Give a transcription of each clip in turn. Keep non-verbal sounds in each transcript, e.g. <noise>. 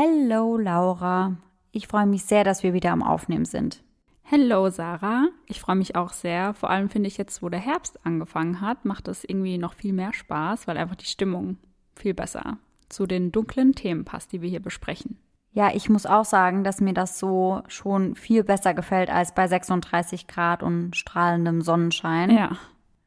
Hello Laura. Ich freue mich sehr, dass wir wieder am Aufnehmen sind. Hello Sarah. Ich freue mich auch sehr. Vor allem finde ich jetzt, wo der Herbst angefangen hat, macht es irgendwie noch viel mehr Spaß, weil einfach die Stimmung viel besser zu den dunklen Themen passt, die wir hier besprechen. Ja, ich muss auch sagen, dass mir das so schon viel besser gefällt als bei 36 Grad und strahlendem Sonnenschein. Ja.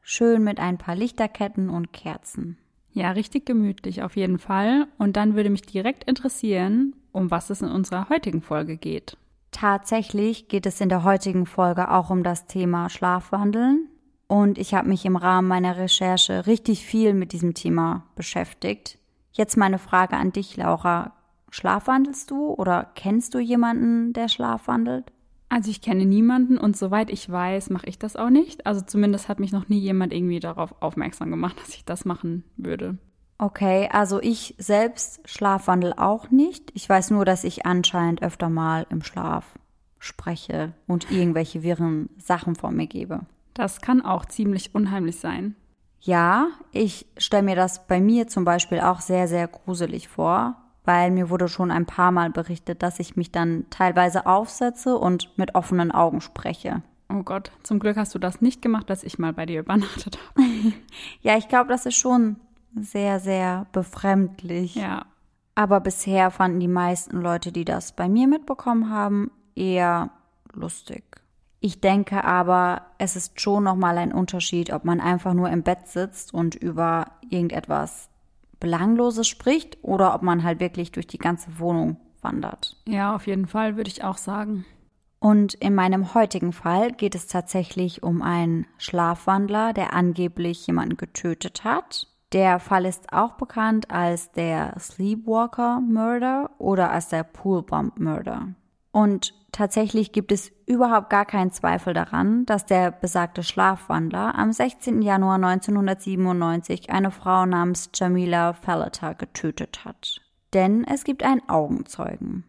Schön mit ein paar Lichterketten und Kerzen. Ja, richtig gemütlich auf jeden Fall. Und dann würde mich direkt interessieren, um was es in unserer heutigen Folge geht. Tatsächlich geht es in der heutigen Folge auch um das Thema Schlafwandeln. Und ich habe mich im Rahmen meiner Recherche richtig viel mit diesem Thema beschäftigt. Jetzt meine Frage an dich, Laura. Schlafwandelst du oder kennst du jemanden, der schlafwandelt? Also ich kenne niemanden und soweit ich weiß, mache ich das auch nicht. Also zumindest hat mich noch nie jemand irgendwie darauf aufmerksam gemacht, dass ich das machen würde. Okay, also ich selbst schlafwandel auch nicht. Ich weiß nur, dass ich anscheinend öfter mal im Schlaf spreche und irgendwelche wirren Sachen vor mir gebe. Das kann auch ziemlich unheimlich sein. Ja, ich stelle mir das bei mir zum Beispiel auch sehr, sehr gruselig vor weil mir wurde schon ein paar Mal berichtet, dass ich mich dann teilweise aufsetze und mit offenen Augen spreche. Oh Gott, zum Glück hast du das nicht gemacht, dass ich mal bei dir übernachtet habe. <laughs> ja, ich glaube, das ist schon sehr, sehr befremdlich. Ja. Aber bisher fanden die meisten Leute, die das bei mir mitbekommen haben, eher lustig. Ich denke aber, es ist schon nochmal ein Unterschied, ob man einfach nur im Bett sitzt und über irgendetwas Belangloses spricht oder ob man halt wirklich durch die ganze Wohnung wandert. Ja, auf jeden Fall würde ich auch sagen. Und in meinem heutigen Fall geht es tatsächlich um einen Schlafwandler, der angeblich jemanden getötet hat. Der Fall ist auch bekannt als der Sleepwalker Murder oder als der Poolbomb Murder. Und tatsächlich gibt es überhaupt gar keinen Zweifel daran, dass der besagte Schlafwandler am 16. Januar 1997 eine Frau namens Jamila Fallata getötet hat. Denn es gibt einen Augenzeugen,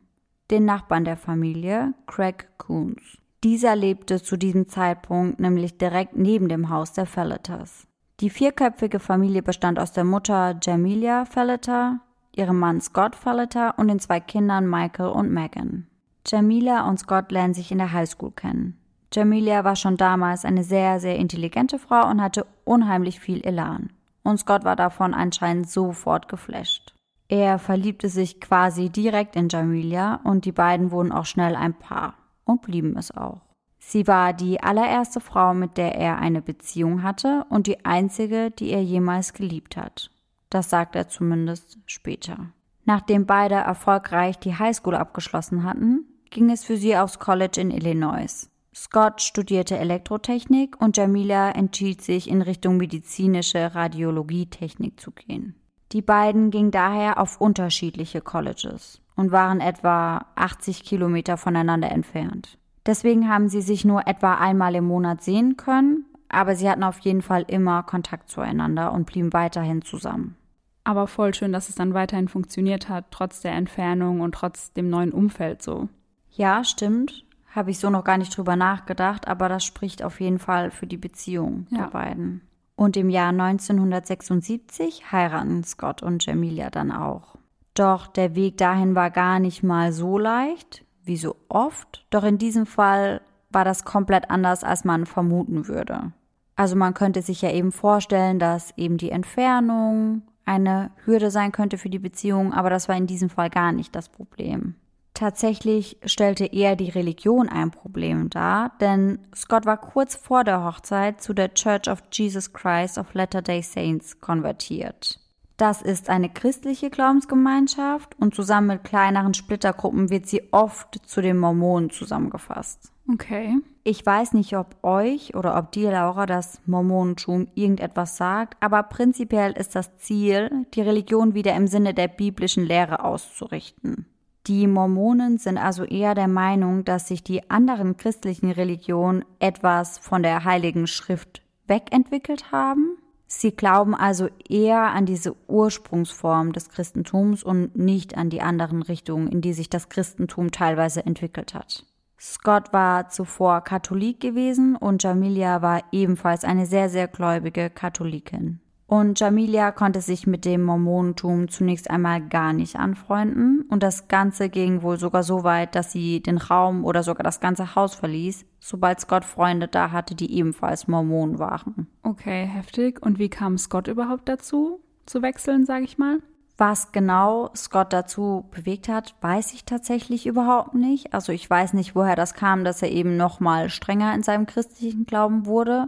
den Nachbarn der Familie, Craig Coons. Dieser lebte zu diesem Zeitpunkt nämlich direkt neben dem Haus der Fallatas. Die vierköpfige Familie bestand aus der Mutter Jamilia Fallata, ihrem Mann Scott Fallata und den zwei Kindern Michael und Megan. Jamila und Scott lernen sich in der Highschool kennen. Jamila war schon damals eine sehr, sehr intelligente Frau und hatte unheimlich viel Elan. Und Scott war davon anscheinend sofort geflasht. Er verliebte sich quasi direkt in Jamila und die beiden wurden auch schnell ein Paar und blieben es auch. Sie war die allererste Frau, mit der er eine Beziehung hatte und die einzige, die er jemals geliebt hat. Das sagt er zumindest später. Nachdem beide erfolgreich die Highschool abgeschlossen hatten, ging es für sie aufs College in Illinois. Scott studierte Elektrotechnik und Jamila entschied sich in Richtung medizinische Radiologietechnik zu gehen. Die beiden gingen daher auf unterschiedliche Colleges und waren etwa 80 Kilometer voneinander entfernt. Deswegen haben sie sich nur etwa einmal im Monat sehen können, aber sie hatten auf jeden Fall immer Kontakt zueinander und blieben weiterhin zusammen. Aber voll schön, dass es dann weiterhin funktioniert hat, trotz der Entfernung und trotz dem neuen Umfeld so. Ja, stimmt. Habe ich so noch gar nicht drüber nachgedacht, aber das spricht auf jeden Fall für die Beziehung ja. der beiden. Und im Jahr 1976 heiraten Scott und Jamilia dann auch. Doch der Weg dahin war gar nicht mal so leicht, wie so oft. Doch in diesem Fall war das komplett anders, als man vermuten würde. Also man könnte sich ja eben vorstellen, dass eben die Entfernung eine Hürde sein könnte für die Beziehung, aber das war in diesem Fall gar nicht das Problem. Tatsächlich stellte eher die Religion ein Problem dar, denn Scott war kurz vor der Hochzeit zu der Church of Jesus Christ of Latter-day Saints konvertiert. Das ist eine christliche Glaubensgemeinschaft und zusammen mit kleineren Splittergruppen wird sie oft zu den Mormonen zusammengefasst. Okay. Ich weiß nicht, ob euch oder ob dir, Laura, das Mormonentum irgendetwas sagt, aber prinzipiell ist das Ziel, die Religion wieder im Sinne der biblischen Lehre auszurichten. Die Mormonen sind also eher der Meinung, dass sich die anderen christlichen Religionen etwas von der Heiligen Schrift wegentwickelt haben. Sie glauben also eher an diese Ursprungsform des Christentums und nicht an die anderen Richtungen, in die sich das Christentum teilweise entwickelt hat. Scott war zuvor Katholik gewesen und Jamilia war ebenfalls eine sehr, sehr gläubige Katholikin. Und Jamilia konnte sich mit dem Mormonentum zunächst einmal gar nicht anfreunden und das Ganze ging wohl sogar so weit, dass sie den Raum oder sogar das ganze Haus verließ, sobald Scott Freunde da hatte, die ebenfalls Mormonen waren. Okay, heftig. Und wie kam Scott überhaupt dazu, zu wechseln, sage ich mal? Was genau Scott dazu bewegt hat, weiß ich tatsächlich überhaupt nicht. Also ich weiß nicht, woher das kam, dass er eben noch mal strenger in seinem christlichen Glauben wurde.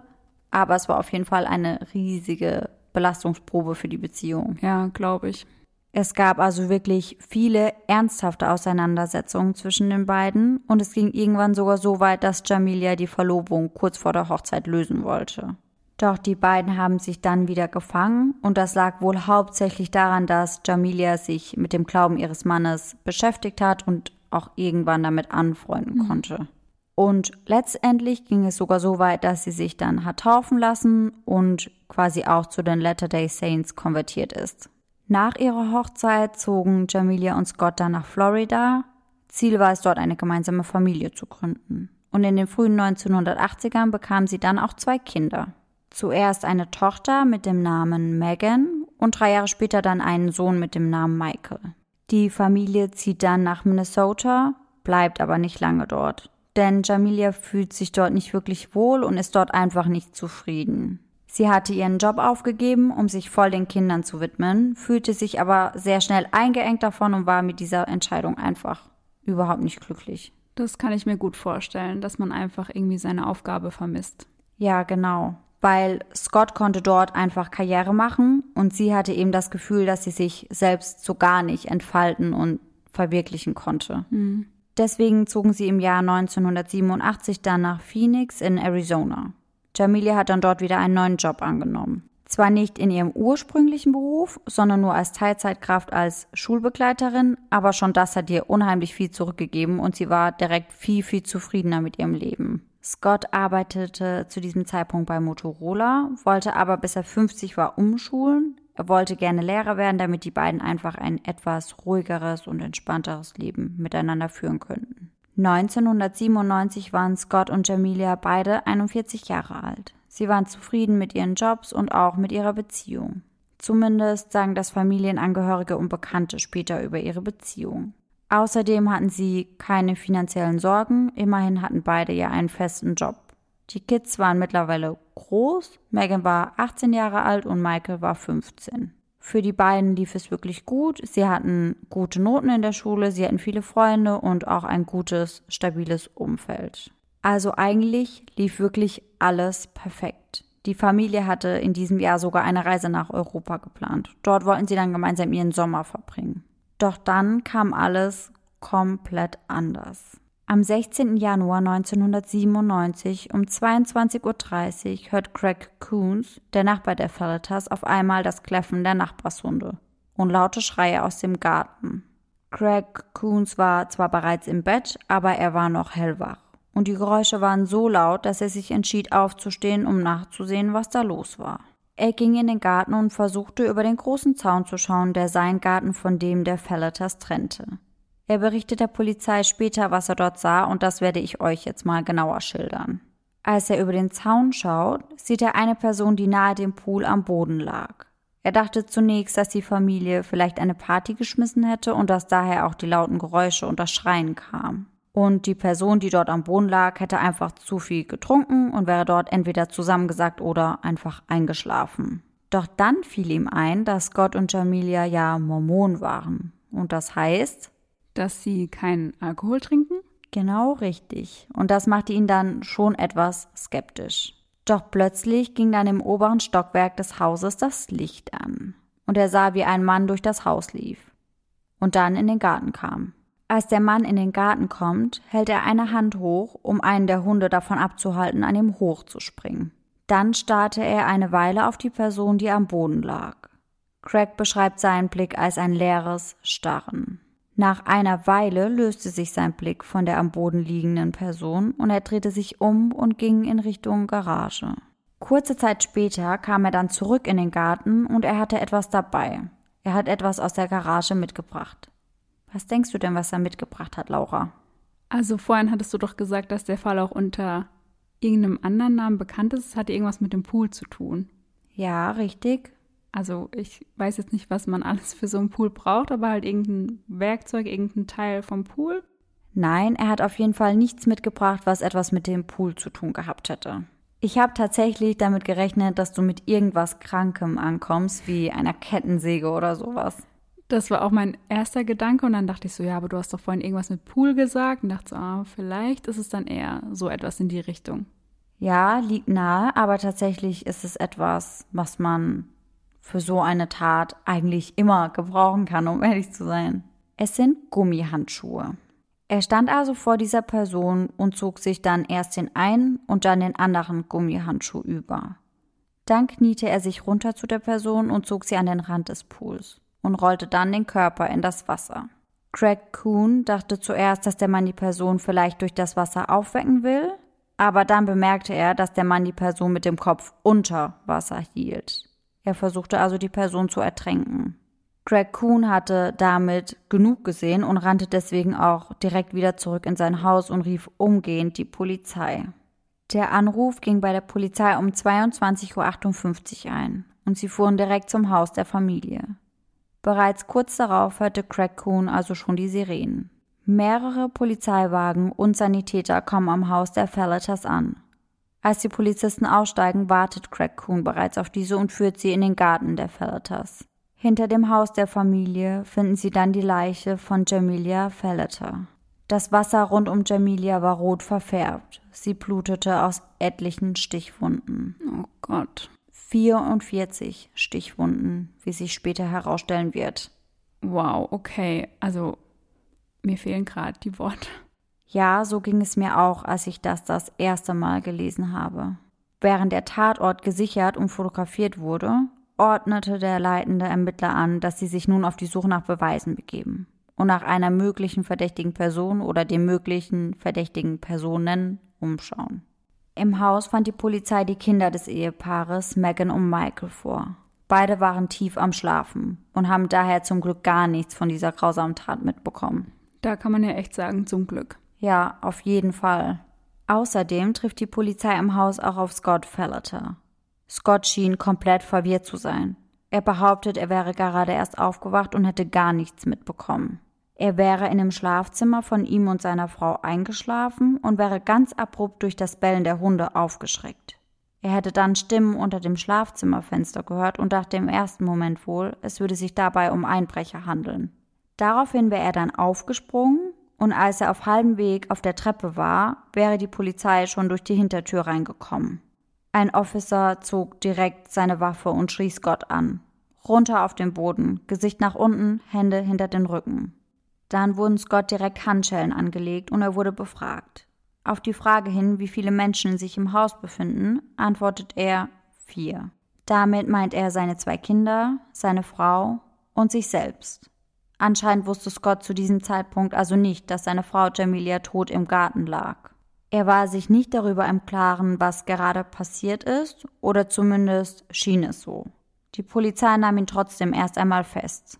Aber es war auf jeden Fall eine riesige Belastungsprobe für die Beziehung. Ja, glaube ich. Es gab also wirklich viele ernsthafte Auseinandersetzungen zwischen den beiden und es ging irgendwann sogar so weit, dass Jamilia die Verlobung kurz vor der Hochzeit lösen wollte. Doch die beiden haben sich dann wieder gefangen und das lag wohl hauptsächlich daran, dass Jamilia sich mit dem Glauben ihres Mannes beschäftigt hat und auch irgendwann damit anfreunden mhm. konnte. Und letztendlich ging es sogar so weit, dass sie sich dann hat taufen lassen und quasi auch zu den Latter-day Saints konvertiert ist. Nach ihrer Hochzeit zogen Jamilia und Scott dann nach Florida. Ziel war es, dort eine gemeinsame Familie zu gründen. Und in den frühen 1980ern bekamen sie dann auch zwei Kinder. Zuerst eine Tochter mit dem Namen Megan und drei Jahre später dann einen Sohn mit dem Namen Michael. Die Familie zieht dann nach Minnesota, bleibt aber nicht lange dort denn Jamilia fühlt sich dort nicht wirklich wohl und ist dort einfach nicht zufrieden. Sie hatte ihren Job aufgegeben, um sich voll den Kindern zu widmen, fühlte sich aber sehr schnell eingeengt davon und war mit dieser Entscheidung einfach überhaupt nicht glücklich. Das kann ich mir gut vorstellen, dass man einfach irgendwie seine Aufgabe vermisst. Ja, genau. Weil Scott konnte dort einfach Karriere machen und sie hatte eben das Gefühl, dass sie sich selbst so gar nicht entfalten und verwirklichen konnte. Mhm. Deswegen zogen sie im Jahr 1987 dann nach Phoenix in Arizona. Jamilia hat dann dort wieder einen neuen Job angenommen. Zwar nicht in ihrem ursprünglichen Beruf, sondern nur als Teilzeitkraft als Schulbegleiterin, aber schon das hat ihr unheimlich viel zurückgegeben und sie war direkt viel, viel zufriedener mit ihrem Leben. Scott arbeitete zu diesem Zeitpunkt bei Motorola, wollte aber bis er 50 war umschulen, er wollte gerne Lehrer werden, damit die beiden einfach ein etwas ruhigeres und entspannteres Leben miteinander führen könnten. 1997 waren Scott und Jamilia beide 41 Jahre alt. Sie waren zufrieden mit ihren Jobs und auch mit ihrer Beziehung. Zumindest sagen das Familienangehörige und Bekannte später über ihre Beziehung. Außerdem hatten sie keine finanziellen Sorgen, immerhin hatten beide ja einen festen Job. Die Kids waren mittlerweile groß. Megan war 18 Jahre alt und Michael war 15. Für die beiden lief es wirklich gut. Sie hatten gute Noten in der Schule, sie hatten viele Freunde und auch ein gutes, stabiles Umfeld. Also eigentlich lief wirklich alles perfekt. Die Familie hatte in diesem Jahr sogar eine Reise nach Europa geplant. Dort wollten sie dann gemeinsam ihren Sommer verbringen. Doch dann kam alles komplett anders. Am 16. Januar 1997 um 22.30 Uhr hört Craig Coons, der Nachbar der Felletas, auf einmal das Kläffen der Nachbarshunde und laute Schreie aus dem Garten. Craig Coons war zwar bereits im Bett, aber er war noch hellwach. Und die Geräusche waren so laut, dass er sich entschied aufzustehen, um nachzusehen, was da los war. Er ging in den Garten und versuchte über den großen Zaun zu schauen, der seinen Garten von dem der Felletas trennte. Er berichtet der Polizei später, was er dort sah, und das werde ich euch jetzt mal genauer schildern. Als er über den Zaun schaut, sieht er eine Person, die nahe dem Pool am Boden lag. Er dachte zunächst, dass die Familie vielleicht eine Party geschmissen hätte und dass daher auch die lauten Geräusche und das Schreien kam. Und die Person, die dort am Boden lag, hätte einfach zu viel getrunken und wäre dort entweder zusammengesackt oder einfach eingeschlafen. Doch dann fiel ihm ein, dass Gott und Jamilia ja Mormon waren. Und das heißt, dass sie keinen Alkohol trinken? Genau richtig. Und das machte ihn dann schon etwas skeptisch. Doch plötzlich ging dann im oberen Stockwerk des Hauses das Licht an. Und er sah, wie ein Mann durch das Haus lief. Und dann in den Garten kam. Als der Mann in den Garten kommt, hält er eine Hand hoch, um einen der Hunde davon abzuhalten, an ihm hochzuspringen. Dann starrte er eine Weile auf die Person, die am Boden lag. Craig beschreibt seinen Blick als ein leeres Starren. Nach einer Weile löste sich sein Blick von der am Boden liegenden Person und er drehte sich um und ging in Richtung Garage. Kurze Zeit später kam er dann zurück in den Garten und er hatte etwas dabei. Er hat etwas aus der Garage mitgebracht. Was denkst du denn, was er mitgebracht hat, Laura? Also vorhin hattest du doch gesagt, dass der Fall auch unter irgendeinem anderen Namen bekannt ist. Es hatte irgendwas mit dem Pool zu tun. Ja, richtig. Also ich weiß jetzt nicht, was man alles für so einen Pool braucht, aber halt irgendein Werkzeug, irgendein Teil vom Pool. Nein, er hat auf jeden Fall nichts mitgebracht, was etwas mit dem Pool zu tun gehabt hätte. Ich habe tatsächlich damit gerechnet, dass du mit irgendwas Krankem ankommst, wie einer Kettensäge oder sowas. Das war auch mein erster Gedanke und dann dachte ich so, ja, aber du hast doch vorhin irgendwas mit Pool gesagt und dachte so, ah, vielleicht ist es dann eher so etwas in die Richtung. Ja, liegt nahe, aber tatsächlich ist es etwas, was man für so eine Tat eigentlich immer gebrauchen kann, um ehrlich zu sein. Es sind Gummihandschuhe. Er stand also vor dieser Person und zog sich dann erst den einen und dann den anderen Gummihandschuh über. Dann kniete er sich runter zu der Person und zog sie an den Rand des Pools und rollte dann den Körper in das Wasser. Craig Kuhn dachte zuerst, dass der Mann die Person vielleicht durch das Wasser aufwecken will, aber dann bemerkte er, dass der Mann die Person mit dem Kopf unter Wasser hielt. Er versuchte also die Person zu ertränken. Greg Kuhn hatte damit genug gesehen und rannte deswegen auch direkt wieder zurück in sein Haus und rief umgehend die Polizei. Der Anruf ging bei der Polizei um 22.58 Uhr ein und sie fuhren direkt zum Haus der Familie. Bereits kurz darauf hörte Craig Kuhn also schon die Sirenen. Mehrere Polizeiwagen und Sanitäter kommen am Haus der Fellaters an. Als die Polizisten aussteigen, wartet Craig Kuhn bereits auf diese und führt sie in den Garten der Fellaters. Hinter dem Haus der Familie finden sie dann die Leiche von Jamilia Fellater. Das Wasser rund um Jamilia war rot verfärbt. Sie blutete aus etlichen Stichwunden. Oh Gott. 44 Stichwunden, wie sich später herausstellen wird. Wow, okay. Also mir fehlen gerade die Worte. Ja, so ging es mir auch, als ich das das erste Mal gelesen habe. Während der Tatort gesichert und fotografiert wurde, ordnete der leitende Ermittler an, dass sie sich nun auf die Suche nach Beweisen begeben und nach einer möglichen verdächtigen Person oder den möglichen verdächtigen Personen umschauen. Im Haus fand die Polizei die Kinder des Ehepaares Megan und Michael vor. Beide waren tief am Schlafen und haben daher zum Glück gar nichts von dieser grausamen Tat mitbekommen. Da kann man ja echt sagen, zum Glück. Ja, auf jeden Fall. Außerdem trifft die Polizei im Haus auch auf Scott Fellater. Scott schien komplett verwirrt zu sein. Er behauptet, er wäre gerade erst aufgewacht und hätte gar nichts mitbekommen. Er wäre in dem Schlafzimmer von ihm und seiner Frau eingeschlafen und wäre ganz abrupt durch das Bellen der Hunde aufgeschreckt. Er hätte dann Stimmen unter dem Schlafzimmerfenster gehört und dachte im ersten Moment wohl, es würde sich dabei um Einbrecher handeln. Daraufhin wäre er dann aufgesprungen und als er auf halbem Weg auf der Treppe war, wäre die Polizei schon durch die Hintertür reingekommen. Ein Officer zog direkt seine Waffe und schrie Scott an. Runter auf den Boden, Gesicht nach unten, Hände hinter den Rücken. Dann wurden Scott direkt Handschellen angelegt und er wurde befragt. Auf die Frage hin, wie viele Menschen sich im Haus befinden, antwortet er vier. Damit meint er seine zwei Kinder, seine Frau und sich selbst. Anscheinend wusste Scott zu diesem Zeitpunkt also nicht, dass seine Frau Jamilia tot im Garten lag. Er war sich nicht darüber im Klaren, was gerade passiert ist, oder zumindest schien es so. Die Polizei nahm ihn trotzdem erst einmal fest.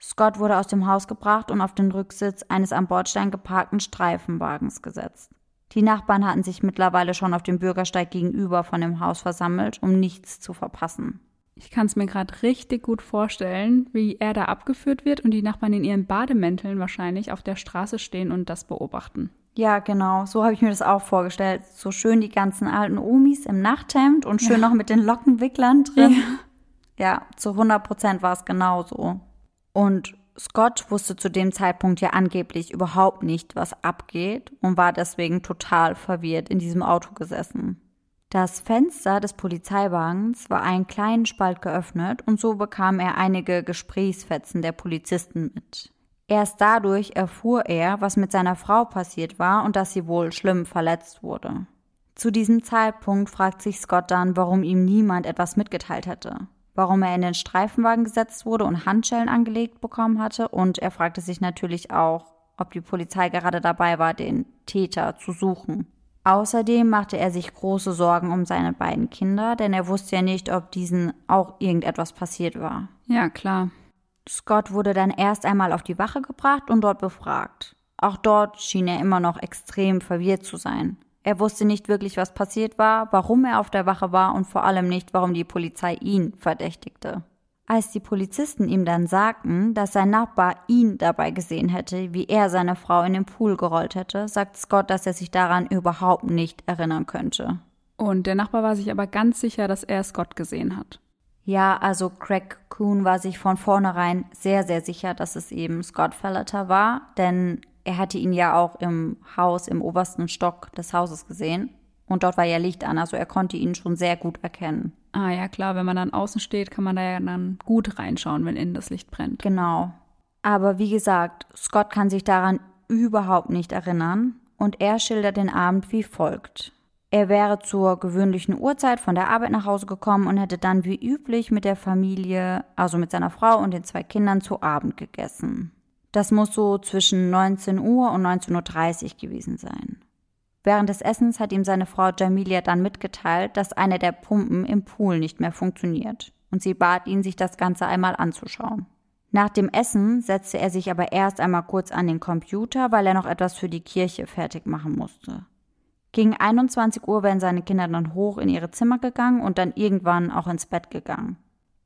Scott wurde aus dem Haus gebracht und auf den Rücksitz eines am Bordstein geparkten Streifenwagens gesetzt. Die Nachbarn hatten sich mittlerweile schon auf dem Bürgersteig gegenüber von dem Haus versammelt, um nichts zu verpassen. Ich kann es mir gerade richtig gut vorstellen, wie er da abgeführt wird und die Nachbarn in ihren Bademänteln wahrscheinlich auf der Straße stehen und das beobachten. Ja, genau. So habe ich mir das auch vorgestellt. So schön die ganzen alten Omis im Nachthemd und schön ja. noch mit den Lockenwicklern drin. Ja, ja zu 100 Prozent war es genauso. Und Scott wusste zu dem Zeitpunkt ja angeblich überhaupt nicht, was abgeht und war deswegen total verwirrt in diesem Auto gesessen. Das Fenster des Polizeiwagens war einen kleinen Spalt geöffnet und so bekam er einige Gesprächsfetzen der Polizisten mit. Erst dadurch erfuhr er, was mit seiner Frau passiert war und dass sie wohl schlimm verletzt wurde. Zu diesem Zeitpunkt fragt sich Scott dann, warum ihm niemand etwas mitgeteilt hätte, warum er in den Streifenwagen gesetzt wurde und Handschellen angelegt bekommen hatte und er fragte sich natürlich auch, ob die Polizei gerade dabei war, den Täter zu suchen. Außerdem machte er sich große Sorgen um seine beiden Kinder, denn er wusste ja nicht, ob diesen auch irgendetwas passiert war. Ja, klar. Scott wurde dann erst einmal auf die Wache gebracht und dort befragt. Auch dort schien er immer noch extrem verwirrt zu sein. Er wusste nicht wirklich, was passiert war, warum er auf der Wache war und vor allem nicht, warum die Polizei ihn verdächtigte. Als die Polizisten ihm dann sagten, dass sein Nachbar ihn dabei gesehen hätte, wie er seine Frau in den Pool gerollt hätte, sagt Scott, dass er sich daran überhaupt nicht erinnern könnte. Und der Nachbar war sich aber ganz sicher, dass er Scott gesehen hat. Ja, also Craig Coon war sich von vornherein sehr, sehr sicher, dass es eben Scott Felleter war, denn er hatte ihn ja auch im Haus, im obersten Stock des Hauses gesehen. Und dort war ja Licht an, also er konnte ihn schon sehr gut erkennen. Ah ja, klar, wenn man dann außen steht, kann man da ja dann gut reinschauen, wenn innen das Licht brennt. Genau. Aber wie gesagt, Scott kann sich daran überhaupt nicht erinnern und er schildert den Abend wie folgt. Er wäre zur gewöhnlichen Uhrzeit von der Arbeit nach Hause gekommen und hätte dann wie üblich mit der Familie, also mit seiner Frau und den zwei Kindern, zu Abend gegessen. Das muss so zwischen 19 Uhr und 19.30 Uhr gewesen sein. Während des Essens hat ihm seine Frau Jamilia dann mitgeteilt, dass eine der Pumpen im Pool nicht mehr funktioniert, und sie bat ihn, sich das Ganze einmal anzuschauen. Nach dem Essen setzte er sich aber erst einmal kurz an den Computer, weil er noch etwas für die Kirche fertig machen musste. Gegen 21 Uhr wären seine Kinder dann hoch in ihre Zimmer gegangen und dann irgendwann auch ins Bett gegangen.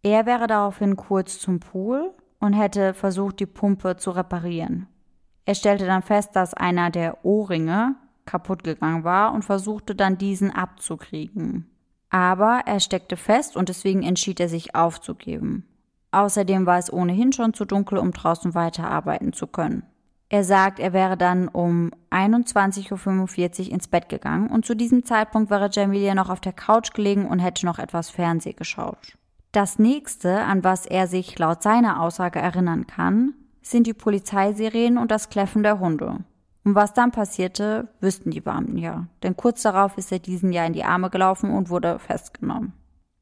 Er wäre daraufhin kurz zum Pool und hätte versucht, die Pumpe zu reparieren. Er stellte dann fest, dass einer der Ohrringe, kaputt gegangen war und versuchte dann diesen abzukriegen. Aber er steckte fest und deswegen entschied er sich aufzugeben. Außerdem war es ohnehin schon zu dunkel, um draußen weiterarbeiten zu können. Er sagt, er wäre dann um 21.45 Uhr ins Bett gegangen und zu diesem Zeitpunkt wäre Jamilia noch auf der Couch gelegen und hätte noch etwas Fernseh geschaut. Das nächste, an was er sich laut seiner Aussage erinnern kann, sind die Polizeisirenen und das Kläffen der Hunde. Und was dann passierte, wüssten die Beamten ja, denn kurz darauf ist er diesen ja in die Arme gelaufen und wurde festgenommen.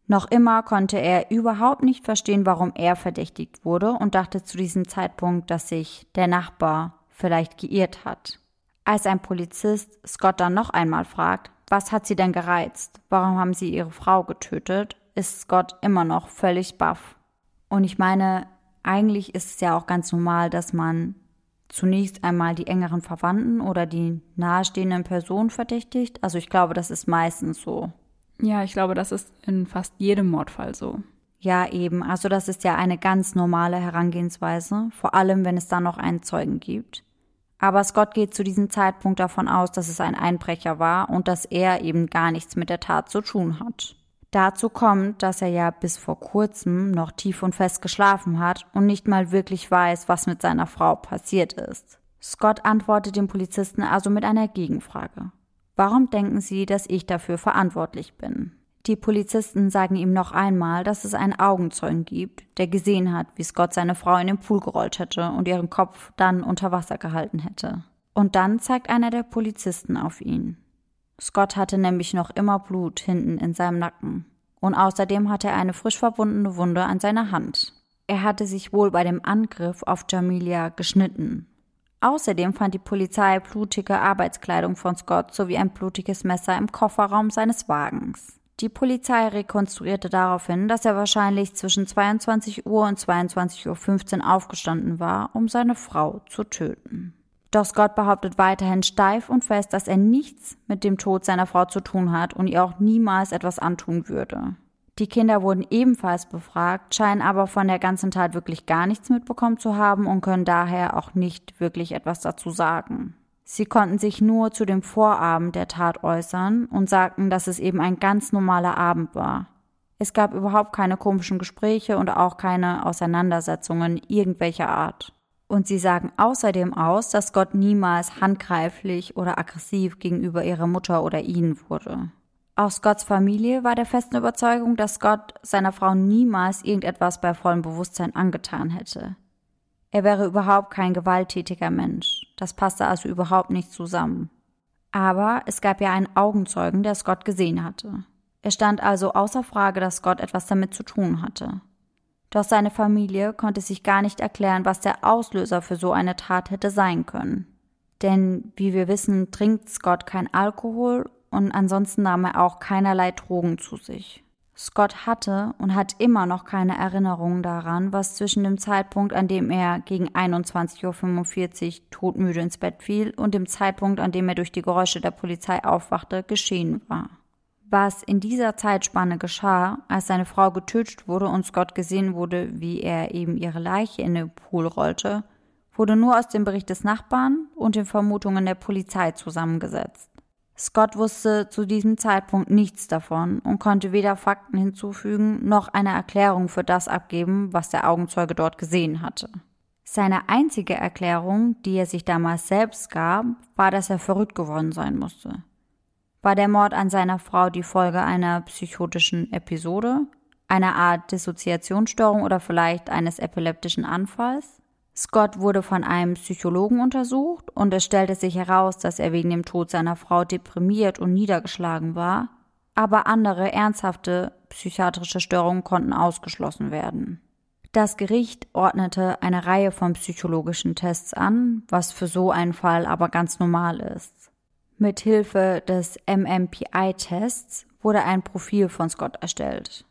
Noch immer konnte er überhaupt nicht verstehen, warum er verdächtigt wurde und dachte zu diesem Zeitpunkt, dass sich der Nachbar vielleicht geirrt hat. Als ein Polizist Scott dann noch einmal fragt, was hat sie denn gereizt? Warum haben sie ihre Frau getötet? ist Scott immer noch völlig baff. Und ich meine, eigentlich ist es ja auch ganz normal, dass man zunächst einmal die engeren Verwandten oder die nahestehenden Personen verdächtigt. Also ich glaube, das ist meistens so. Ja, ich glaube, das ist in fast jedem Mordfall so. Ja, eben. Also das ist ja eine ganz normale Herangehensweise, vor allem wenn es dann noch einen Zeugen gibt. Aber Scott geht zu diesem Zeitpunkt davon aus, dass es ein Einbrecher war und dass er eben gar nichts mit der Tat zu tun hat. Dazu kommt, dass er ja bis vor kurzem noch tief und fest geschlafen hat und nicht mal wirklich weiß, was mit seiner Frau passiert ist. Scott antwortet dem Polizisten also mit einer Gegenfrage. Warum denken Sie, dass ich dafür verantwortlich bin? Die Polizisten sagen ihm noch einmal, dass es einen Augenzeugen gibt, der gesehen hat, wie Scott seine Frau in den Pool gerollt hätte und ihren Kopf dann unter Wasser gehalten hätte. Und dann zeigt einer der Polizisten auf ihn. Scott hatte nämlich noch immer Blut hinten in seinem Nacken. Und außerdem hatte er eine frisch verbundene Wunde an seiner Hand. Er hatte sich wohl bei dem Angriff auf Jamilia geschnitten. Außerdem fand die Polizei blutige Arbeitskleidung von Scott sowie ein blutiges Messer im Kofferraum seines Wagens. Die Polizei rekonstruierte daraufhin, dass er wahrscheinlich zwischen 22 Uhr und 22.15 Uhr aufgestanden war, um seine Frau zu töten. Doch Scott behauptet weiterhin steif und fest, dass er nichts mit dem Tod seiner Frau zu tun hat und ihr auch niemals etwas antun würde. Die Kinder wurden ebenfalls befragt, scheinen aber von der ganzen Tat wirklich gar nichts mitbekommen zu haben und können daher auch nicht wirklich etwas dazu sagen. Sie konnten sich nur zu dem Vorabend der Tat äußern und sagten, dass es eben ein ganz normaler Abend war. Es gab überhaupt keine komischen Gespräche und auch keine Auseinandersetzungen irgendwelcher Art. Und sie sagen außerdem aus, dass Gott niemals handgreiflich oder aggressiv gegenüber ihrer Mutter oder ihnen wurde. Auch Scotts Familie war der festen Überzeugung, dass Gott seiner Frau niemals irgendetwas bei vollem Bewusstsein angetan hätte. Er wäre überhaupt kein gewalttätiger Mensch. Das passte also überhaupt nicht zusammen. Aber es gab ja einen Augenzeugen, der Scott gesehen hatte. Es stand also außer Frage, dass Gott etwas damit zu tun hatte. Doch seine Familie konnte sich gar nicht erklären, was der Auslöser für so eine Tat hätte sein können. Denn, wie wir wissen, trinkt Scott kein Alkohol und ansonsten nahm er auch keinerlei Drogen zu sich. Scott hatte und hat immer noch keine Erinnerung daran, was zwischen dem Zeitpunkt, an dem er gegen 21.45 Uhr todmüde ins Bett fiel und dem Zeitpunkt, an dem er durch die Geräusche der Polizei aufwachte, geschehen war. Was in dieser Zeitspanne geschah, als seine Frau getötet wurde und Scott gesehen wurde, wie er eben ihre Leiche in den Pool rollte, wurde nur aus dem Bericht des Nachbarn und den Vermutungen der Polizei zusammengesetzt. Scott wusste zu diesem Zeitpunkt nichts davon und konnte weder Fakten hinzufügen noch eine Erklärung für das abgeben, was der Augenzeuge dort gesehen hatte. Seine einzige Erklärung, die er sich damals selbst gab, war, dass er verrückt geworden sein musste. War der Mord an seiner Frau die Folge einer psychotischen Episode, einer Art Dissoziationsstörung oder vielleicht eines epileptischen Anfalls? Scott wurde von einem Psychologen untersucht und es stellte sich heraus, dass er wegen dem Tod seiner Frau deprimiert und niedergeschlagen war, aber andere ernsthafte psychiatrische Störungen konnten ausgeschlossen werden. Das Gericht ordnete eine Reihe von psychologischen Tests an, was für so einen Fall aber ganz normal ist. Mit Hilfe des MMPI-Tests wurde ein Profil von Scott erstellt.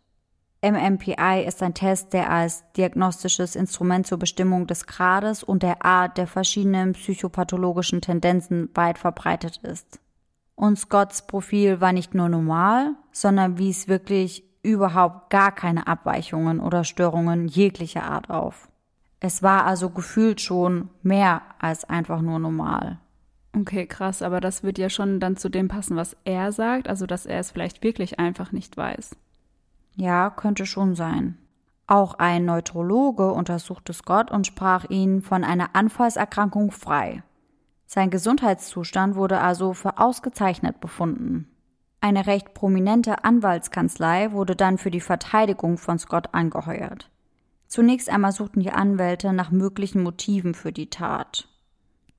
MMPI ist ein Test, der als diagnostisches Instrument zur Bestimmung des Grades und der Art der verschiedenen psychopathologischen Tendenzen weit verbreitet ist. Und Scotts Profil war nicht nur normal, sondern wies wirklich überhaupt gar keine Abweichungen oder Störungen jeglicher Art auf. Es war also gefühlt schon mehr als einfach nur normal. Okay, krass, aber das wird ja schon dann zu dem passen, was er sagt, also dass er es vielleicht wirklich einfach nicht weiß. Ja, könnte schon sein. Auch ein Neurologe untersuchte Scott und sprach ihn von einer Anfallserkrankung frei. Sein Gesundheitszustand wurde also für ausgezeichnet befunden. Eine recht prominente Anwaltskanzlei wurde dann für die Verteidigung von Scott angeheuert. Zunächst einmal suchten die Anwälte nach möglichen Motiven für die Tat.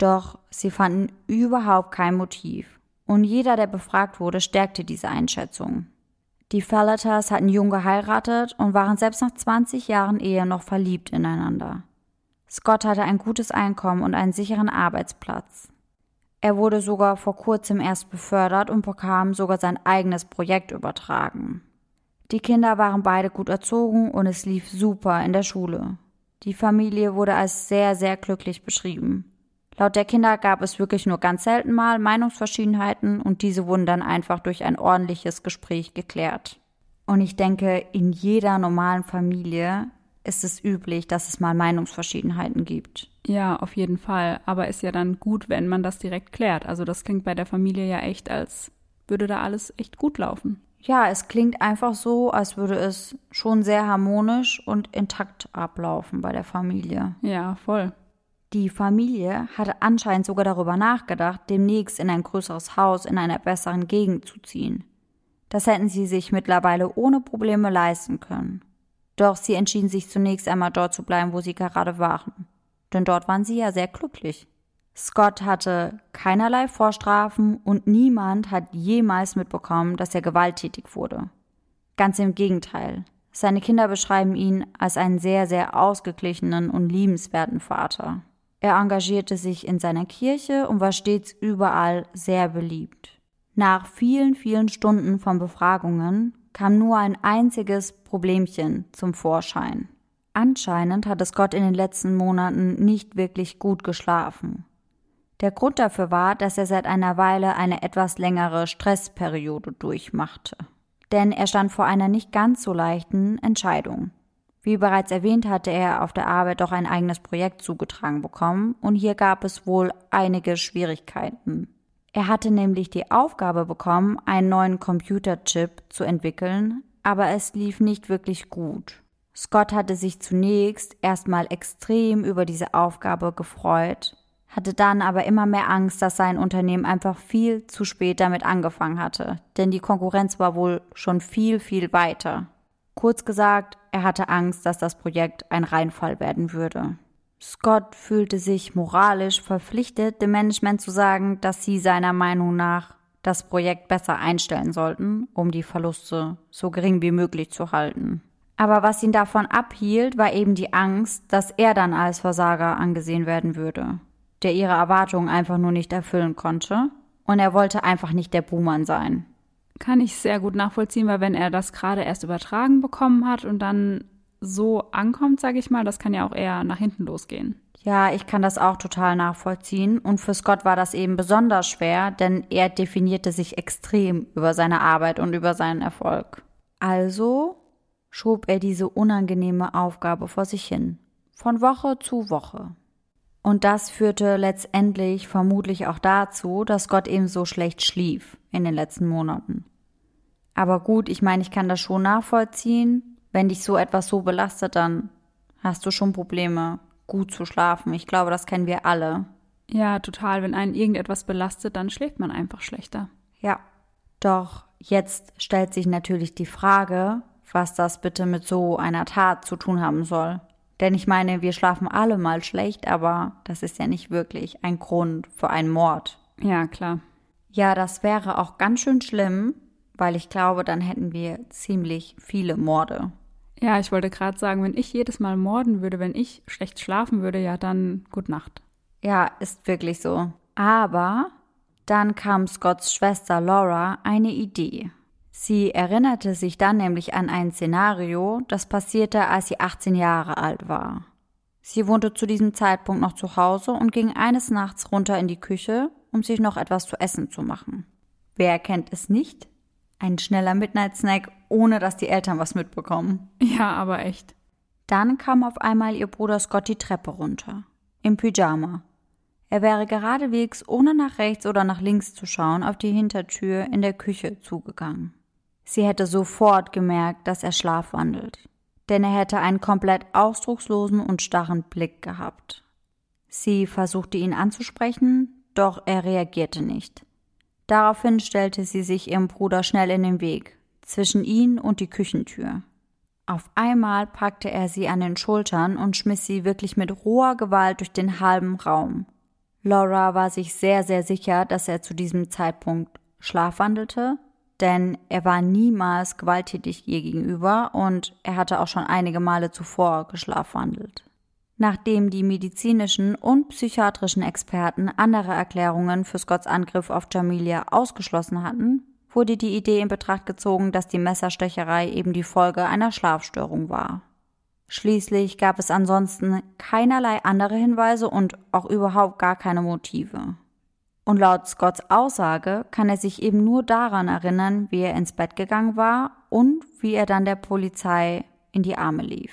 Doch sie fanden überhaupt kein Motiv. Und jeder, der befragt wurde, stärkte diese Einschätzung. Die Fallaters hatten jung geheiratet und waren selbst nach 20 Jahren Ehe noch verliebt ineinander. Scott hatte ein gutes Einkommen und einen sicheren Arbeitsplatz. Er wurde sogar vor kurzem erst befördert und bekam sogar sein eigenes Projekt übertragen. Die Kinder waren beide gut erzogen und es lief super in der Schule. Die Familie wurde als sehr, sehr glücklich beschrieben. Laut der Kinder gab es wirklich nur ganz selten mal Meinungsverschiedenheiten und diese wurden dann einfach durch ein ordentliches Gespräch geklärt. Und ich denke, in jeder normalen Familie ist es üblich, dass es mal Meinungsverschiedenheiten gibt. Ja, auf jeden Fall. Aber ist ja dann gut, wenn man das direkt klärt. Also das klingt bei der Familie ja echt, als würde da alles echt gut laufen. Ja, es klingt einfach so, als würde es schon sehr harmonisch und intakt ablaufen bei der Familie. Ja, voll. Die Familie hatte anscheinend sogar darüber nachgedacht, demnächst in ein größeres Haus in einer besseren Gegend zu ziehen. Das hätten sie sich mittlerweile ohne Probleme leisten können. Doch sie entschieden sich zunächst einmal dort zu bleiben, wo sie gerade waren. Denn dort waren sie ja sehr glücklich. Scott hatte keinerlei Vorstrafen und niemand hat jemals mitbekommen, dass er gewalttätig wurde. Ganz im Gegenteil. Seine Kinder beschreiben ihn als einen sehr, sehr ausgeglichenen und liebenswerten Vater. Er engagierte sich in seiner Kirche und war stets überall sehr beliebt. Nach vielen, vielen Stunden von Befragungen kam nur ein einziges Problemchen zum Vorschein. Anscheinend hatte Scott in den letzten Monaten nicht wirklich gut geschlafen. Der Grund dafür war, dass er seit einer Weile eine etwas längere Stressperiode durchmachte. Denn er stand vor einer nicht ganz so leichten Entscheidung. Wie bereits erwähnt, hatte er auf der Arbeit doch ein eigenes Projekt zugetragen bekommen und hier gab es wohl einige Schwierigkeiten. Er hatte nämlich die Aufgabe bekommen, einen neuen Computerchip zu entwickeln, aber es lief nicht wirklich gut. Scott hatte sich zunächst erstmal extrem über diese Aufgabe gefreut, hatte dann aber immer mehr Angst, dass sein Unternehmen einfach viel zu spät damit angefangen hatte, denn die Konkurrenz war wohl schon viel, viel weiter. Kurz gesagt, er hatte Angst, dass das Projekt ein Reinfall werden würde. Scott fühlte sich moralisch verpflichtet, dem Management zu sagen, dass sie seiner Meinung nach das Projekt besser einstellen sollten, um die Verluste so gering wie möglich zu halten. Aber was ihn davon abhielt, war eben die Angst, dass er dann als Versager angesehen werden würde, der ihre Erwartungen einfach nur nicht erfüllen konnte, und er wollte einfach nicht der Buhmann sein kann ich sehr gut nachvollziehen, weil wenn er das gerade erst übertragen bekommen hat und dann so ankommt, sage ich mal, das kann ja auch eher nach hinten losgehen. Ja, ich kann das auch total nachvollziehen. Und für Scott war das eben besonders schwer, denn er definierte sich extrem über seine Arbeit und über seinen Erfolg. Also schob er diese unangenehme Aufgabe vor sich hin, von Woche zu Woche. Und das führte letztendlich vermutlich auch dazu, dass Gott eben so schlecht schlief in den letzten Monaten. Aber gut, ich meine, ich kann das schon nachvollziehen. Wenn dich so etwas so belastet, dann hast du schon Probleme, gut zu schlafen. Ich glaube, das kennen wir alle. Ja, total. Wenn einen irgendetwas belastet, dann schläft man einfach schlechter. Ja. Doch jetzt stellt sich natürlich die Frage, was das bitte mit so einer Tat zu tun haben soll. Denn ich meine, wir schlafen alle mal schlecht, aber das ist ja nicht wirklich ein Grund für einen Mord. Ja, klar. Ja, das wäre auch ganz schön schlimm, weil ich glaube, dann hätten wir ziemlich viele Morde. Ja, ich wollte gerade sagen, wenn ich jedes Mal morden würde, wenn ich schlecht schlafen würde, ja, dann gut Nacht. Ja, ist wirklich so. Aber dann kam Scotts Schwester Laura eine Idee. Sie erinnerte sich dann nämlich an ein Szenario, das passierte, als sie 18 Jahre alt war. Sie wohnte zu diesem Zeitpunkt noch zu Hause und ging eines Nachts runter in die Küche, um sich noch etwas zu essen zu machen. Wer kennt es nicht? Ein schneller Midnight Snack, ohne dass die Eltern was mitbekommen. Ja, aber echt. Dann kam auf einmal ihr Bruder Scott die Treppe runter. Im Pyjama. Er wäre geradewegs, ohne nach rechts oder nach links zu schauen, auf die Hintertür in der Küche zugegangen. Sie hätte sofort gemerkt, dass er schlafwandelt, denn er hätte einen komplett ausdruckslosen und starren Blick gehabt. Sie versuchte ihn anzusprechen, doch er reagierte nicht. Daraufhin stellte sie sich ihrem Bruder schnell in den Weg, zwischen ihn und die Küchentür. Auf einmal packte er sie an den Schultern und schmiss sie wirklich mit roher Gewalt durch den halben Raum. Laura war sich sehr, sehr sicher, dass er zu diesem Zeitpunkt schlafwandelte, denn er war niemals gewalttätig ihr gegenüber und er hatte auch schon einige Male zuvor geschlafwandelt. Nachdem die medizinischen und psychiatrischen Experten andere Erklärungen für Scotts Angriff auf Jamilia ausgeschlossen hatten, wurde die Idee in Betracht gezogen, dass die Messerstecherei eben die Folge einer Schlafstörung war. Schließlich gab es ansonsten keinerlei andere Hinweise und auch überhaupt gar keine Motive. Und laut Scotts Aussage kann er sich eben nur daran erinnern, wie er ins Bett gegangen war und wie er dann der Polizei in die Arme lief.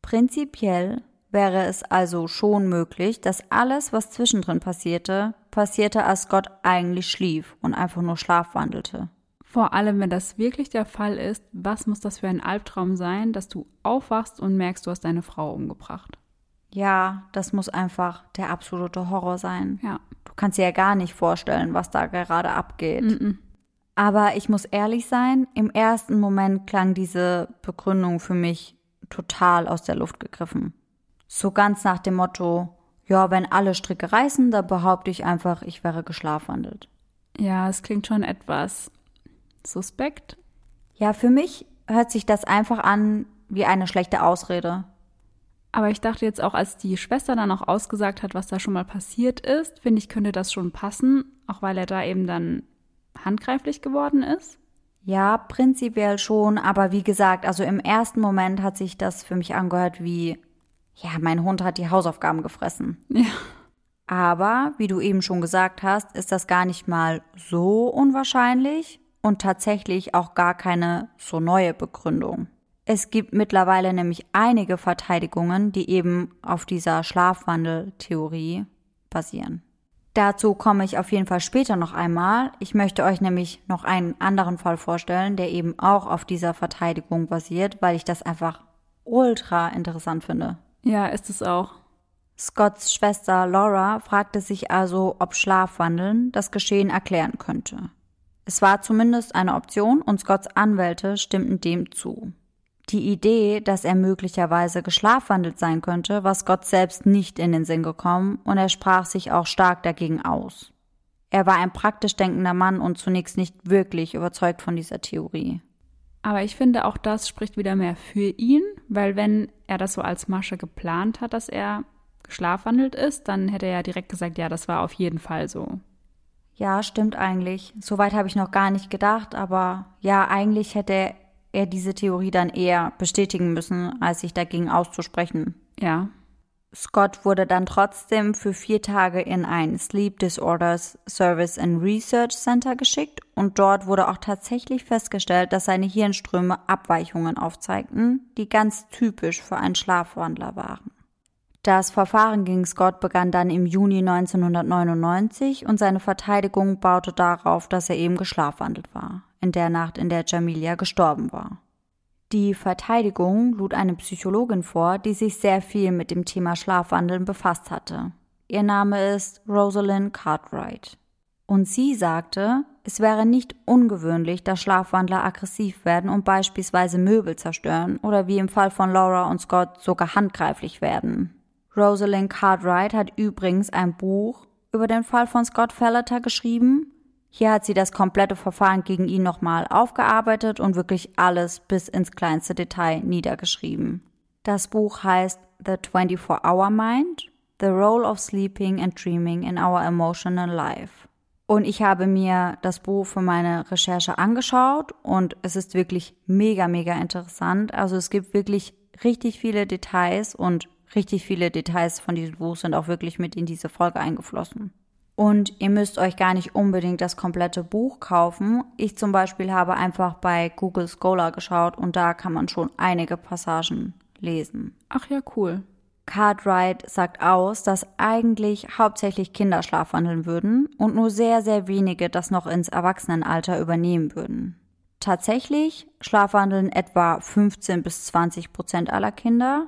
Prinzipiell wäre es also schon möglich, dass alles, was zwischendrin passierte, passierte, als Scott eigentlich schlief und einfach nur schlafwandelte. Vor allem, wenn das wirklich der Fall ist, was muss das für ein Albtraum sein, dass du aufwachst und merkst, du hast deine Frau umgebracht? Ja, das muss einfach der absolute Horror sein. Ja. Du kannst dir ja gar nicht vorstellen, was da gerade abgeht. Mm -mm. Aber ich muss ehrlich sein, im ersten Moment klang diese Begründung für mich total aus der Luft gegriffen. So ganz nach dem Motto, ja, wenn alle Stricke reißen, dann behaupte ich einfach, ich wäre geschlafwandelt. Ja, es klingt schon etwas suspekt. Ja, für mich hört sich das einfach an wie eine schlechte Ausrede. Aber ich dachte jetzt auch, als die Schwester dann auch ausgesagt hat, was da schon mal passiert ist, finde ich, könnte das schon passen, auch weil er da eben dann handgreiflich geworden ist. Ja, prinzipiell schon, aber wie gesagt, also im ersten Moment hat sich das für mich angehört wie, ja, mein Hund hat die Hausaufgaben gefressen. Ja. Aber, wie du eben schon gesagt hast, ist das gar nicht mal so unwahrscheinlich und tatsächlich auch gar keine so neue Begründung. Es gibt mittlerweile nämlich einige Verteidigungen, die eben auf dieser Schlafwandeltheorie basieren. Dazu komme ich auf jeden Fall später noch einmal. Ich möchte euch nämlich noch einen anderen Fall vorstellen, der eben auch auf dieser Verteidigung basiert, weil ich das einfach ultra interessant finde. Ja, ist es auch. Scotts Schwester Laura fragte sich also, ob Schlafwandeln das Geschehen erklären könnte. Es war zumindest eine Option und Scotts Anwälte stimmten dem zu. Die Idee, dass er möglicherweise geschlafwandelt sein könnte, war Scott selbst nicht in den Sinn gekommen und er sprach sich auch stark dagegen aus. Er war ein praktisch denkender Mann und zunächst nicht wirklich überzeugt von dieser Theorie. Aber ich finde, auch das spricht wieder mehr für ihn, weil wenn er das so als Masche geplant hat, dass er geschlafwandelt ist, dann hätte er ja direkt gesagt, ja, das war auf jeden Fall so. Ja, stimmt eigentlich. Soweit habe ich noch gar nicht gedacht, aber ja, eigentlich hätte er diese Theorie dann eher bestätigen müssen, als sich dagegen auszusprechen. Ja. Scott wurde dann trotzdem für vier Tage in ein Sleep Disorders Service and Research Center geschickt und dort wurde auch tatsächlich festgestellt, dass seine Hirnströme Abweichungen aufzeigten, die ganz typisch für einen Schlafwandler waren. Das Verfahren gegen Scott begann dann im Juni 1999 und seine Verteidigung baute darauf, dass er eben geschlafwandelt war, in der Nacht, in der Jamilia gestorben war. Die Verteidigung lud eine Psychologin vor, die sich sehr viel mit dem Thema Schlafwandeln befasst hatte. Ihr Name ist Rosalind Cartwright. Und sie sagte, es wäre nicht ungewöhnlich, dass Schlafwandler aggressiv werden und beispielsweise Möbel zerstören oder wie im Fall von Laura und Scott sogar handgreiflich werden. Rosalind Cartwright hat übrigens ein Buch über den Fall von Scott Felleter geschrieben. Hier hat sie das komplette Verfahren gegen ihn nochmal aufgearbeitet und wirklich alles bis ins kleinste Detail niedergeschrieben. Das Buch heißt The 24-Hour Mind, The Role of Sleeping and Dreaming in Our Emotional Life. Und ich habe mir das Buch für meine Recherche angeschaut und es ist wirklich mega, mega interessant. Also es gibt wirklich richtig viele Details und richtig viele Details von diesem Buch sind auch wirklich mit in diese Folge eingeflossen. Und ihr müsst euch gar nicht unbedingt das komplette Buch kaufen. Ich zum Beispiel habe einfach bei Google Scholar geschaut und da kann man schon einige Passagen lesen. Ach ja, cool. Cartwright sagt aus, dass eigentlich hauptsächlich Kinder schlafwandeln würden und nur sehr, sehr wenige das noch ins Erwachsenenalter übernehmen würden. Tatsächlich schlafwandeln etwa 15 bis 20 Prozent aller Kinder,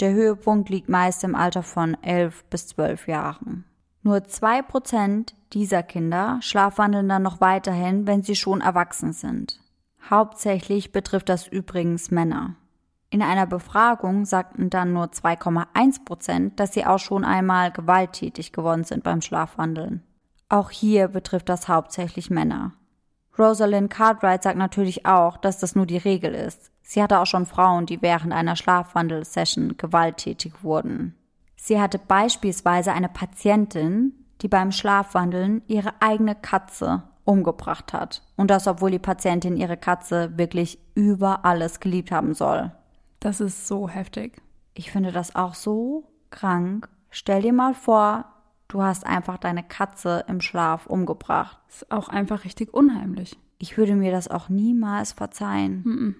der Höhepunkt liegt meist im Alter von 11 bis 12 Jahren. Nur zwei Prozent dieser Kinder schlafwandeln dann noch weiterhin, wenn sie schon erwachsen sind. Hauptsächlich betrifft das übrigens Männer. In einer Befragung sagten dann nur 2,1 Prozent, dass sie auch schon einmal gewalttätig geworden sind beim Schlafwandeln. Auch hier betrifft das hauptsächlich Männer. Rosalind Cartwright sagt natürlich auch, dass das nur die Regel ist. Sie hatte auch schon Frauen, die während einer Schlafwandelsession gewalttätig wurden. Sie hatte beispielsweise eine Patientin, die beim Schlafwandeln ihre eigene Katze umgebracht hat. Und das, obwohl die Patientin ihre Katze wirklich über alles geliebt haben soll. Das ist so heftig. Ich finde das auch so krank. Stell dir mal vor, du hast einfach deine Katze im Schlaf umgebracht. Ist auch einfach richtig unheimlich. Ich würde mir das auch niemals verzeihen. Mm -mm.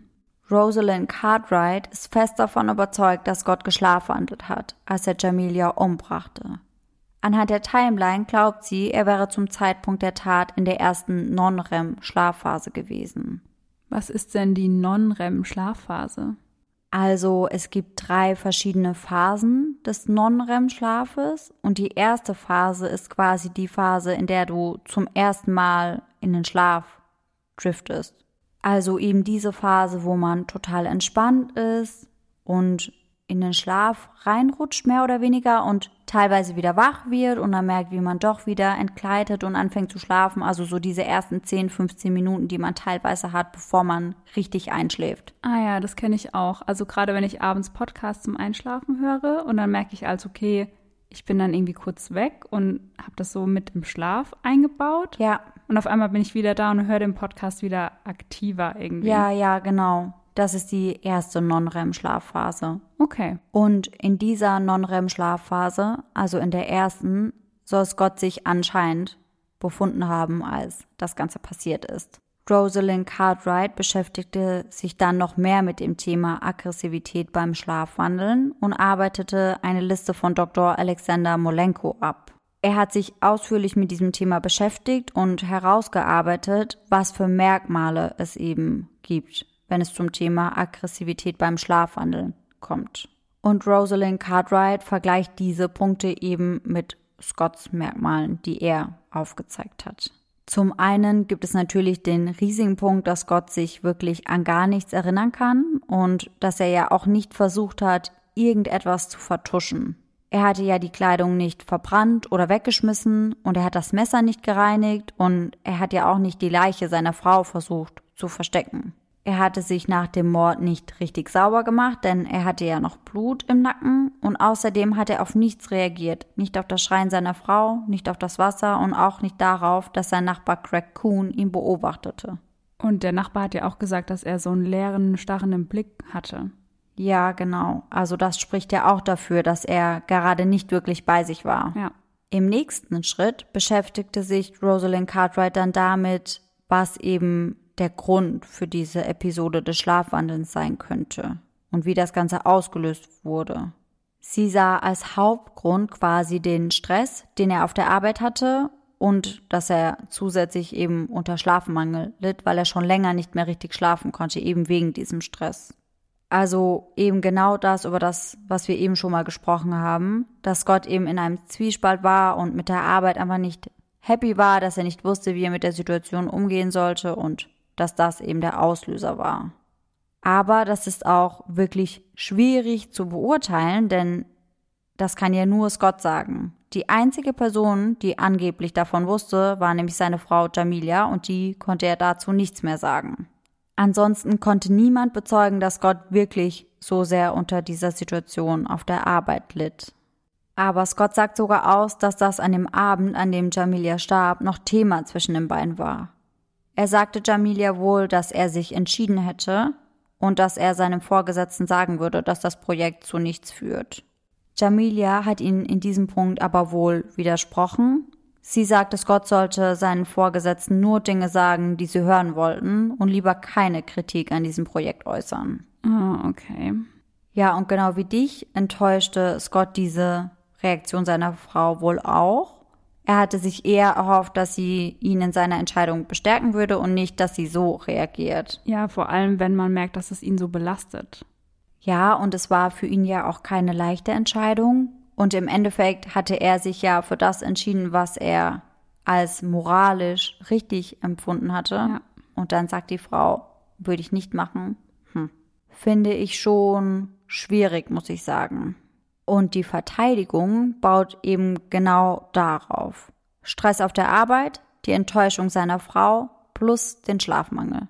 Rosalind Cartwright ist fest davon überzeugt, dass Gott geschlafwandelt hat, als er Jamilia umbrachte. Anhand der Timeline glaubt sie, er wäre zum Zeitpunkt der Tat in der ersten Non-REM-Schlafphase gewesen. Was ist denn die Non-REM-Schlafphase? Also es gibt drei verschiedene Phasen des Non-REM-Schlafes und die erste Phase ist quasi die Phase, in der du zum ersten Mal in den Schlaf driftest. Also eben diese Phase, wo man total entspannt ist und in den Schlaf reinrutscht, mehr oder weniger, und teilweise wieder wach wird und dann merkt, wie man doch wieder entgleitet und anfängt zu schlafen. Also so diese ersten 10, 15 Minuten, die man teilweise hat, bevor man richtig einschläft. Ah ja, das kenne ich auch. Also gerade wenn ich abends Podcasts zum Einschlafen höre und dann merke ich als, okay, ich bin dann irgendwie kurz weg und habe das so mit im Schlaf eingebaut. Ja. Und auf einmal bin ich wieder da und höre den Podcast wieder aktiver irgendwie. Ja, ja, genau. Das ist die erste Non-REM-Schlafphase. Okay. Und in dieser Non-REM-Schlafphase, also in der ersten, soll es Gott sich anscheinend befunden haben, als das Ganze passiert ist. Rosalind Cartwright beschäftigte sich dann noch mehr mit dem Thema Aggressivität beim Schlafwandeln und arbeitete eine Liste von Dr. Alexander Molenko ab. Er hat sich ausführlich mit diesem Thema beschäftigt und herausgearbeitet, was für Merkmale es eben gibt, wenn es zum Thema Aggressivität beim Schlafwandeln kommt. Und Rosalind Cartwright vergleicht diese Punkte eben mit Scotts Merkmalen, die er aufgezeigt hat. Zum einen gibt es natürlich den riesigen Punkt, dass Gott sich wirklich an gar nichts erinnern kann und dass er ja auch nicht versucht hat, irgendetwas zu vertuschen. Er hatte ja die Kleidung nicht verbrannt oder weggeschmissen und er hat das Messer nicht gereinigt und er hat ja auch nicht die Leiche seiner Frau versucht zu verstecken. Er hatte sich nach dem Mord nicht richtig sauber gemacht, denn er hatte ja noch Blut im Nacken und außerdem hat er auf nichts reagiert. Nicht auf das Schreien seiner Frau, nicht auf das Wasser und auch nicht darauf, dass sein Nachbar Craig Coon ihn beobachtete. Und der Nachbar hat ja auch gesagt, dass er so einen leeren, starrenden Blick hatte. Ja, genau. Also das spricht ja auch dafür, dass er gerade nicht wirklich bei sich war. Ja. Im nächsten Schritt beschäftigte sich Rosalind Cartwright dann damit, was eben der Grund für diese Episode des Schlafwandelns sein könnte und wie das Ganze ausgelöst wurde. Sie sah als Hauptgrund quasi den Stress, den er auf der Arbeit hatte und dass er zusätzlich eben unter Schlafmangel litt, weil er schon länger nicht mehr richtig schlafen konnte, eben wegen diesem Stress. Also eben genau das, über das, was wir eben schon mal gesprochen haben, dass Gott eben in einem Zwiespalt war und mit der Arbeit einfach nicht happy war, dass er nicht wusste, wie er mit der Situation umgehen sollte und dass das eben der Auslöser war. Aber das ist auch wirklich schwierig zu beurteilen, denn das kann ja nur Scott sagen. Die einzige Person, die angeblich davon wusste, war nämlich seine Frau Jamilia und die konnte er dazu nichts mehr sagen. Ansonsten konnte niemand bezeugen, dass Scott wirklich so sehr unter dieser Situation auf der Arbeit litt. Aber Scott sagt sogar aus, dass das an dem Abend, an dem Jamilia starb, noch Thema zwischen den beiden war. Er sagte Jamilia wohl, dass er sich entschieden hätte, und dass er seinem Vorgesetzten sagen würde, dass das Projekt zu nichts führt. Jamilia hat ihn in diesem Punkt aber wohl widersprochen. Sie sagt, Scott sollte seinen Vorgesetzten nur Dinge sagen, die sie hören wollten und lieber keine Kritik an diesem Projekt äußern. Ah, okay. Ja, und genau wie dich enttäuschte Scott diese Reaktion seiner Frau wohl auch. Er hatte sich eher erhofft, dass sie ihn in seiner Entscheidung bestärken würde und nicht, dass sie so reagiert. Ja, vor allem, wenn man merkt, dass es ihn so belastet. Ja, und es war für ihn ja auch keine leichte Entscheidung. Und im Endeffekt hatte er sich ja für das entschieden, was er als moralisch richtig empfunden hatte. Ja. Und dann sagt die Frau, würde ich nicht machen. Hm. Finde ich schon schwierig, muss ich sagen. Und die Verteidigung baut eben genau darauf. Stress auf der Arbeit, die Enttäuschung seiner Frau plus den Schlafmangel.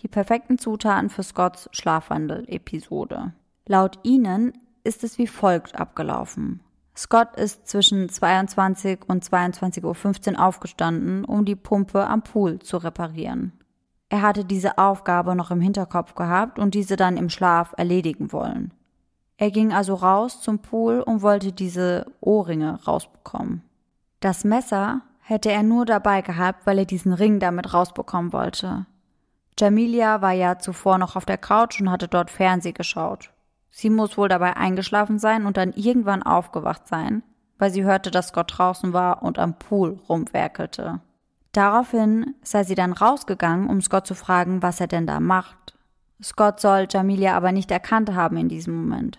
Die perfekten Zutaten für Scotts Schlafwandel-Episode. Laut ihnen ist es wie folgt abgelaufen. Scott ist zwischen 22 und 22.15 Uhr aufgestanden, um die Pumpe am Pool zu reparieren. Er hatte diese Aufgabe noch im Hinterkopf gehabt und diese dann im Schlaf erledigen wollen. Er ging also raus zum Pool und wollte diese Ohrringe rausbekommen. Das Messer hätte er nur dabei gehabt, weil er diesen Ring damit rausbekommen wollte. Jamilia war ja zuvor noch auf der Couch und hatte dort Fernseh geschaut. Sie muss wohl dabei eingeschlafen sein und dann irgendwann aufgewacht sein, weil sie hörte, dass Scott draußen war und am Pool rumwerkelte. Daraufhin sei sie dann rausgegangen, um Scott zu fragen, was er denn da macht. Scott soll Jamilia aber nicht erkannt haben in diesem Moment.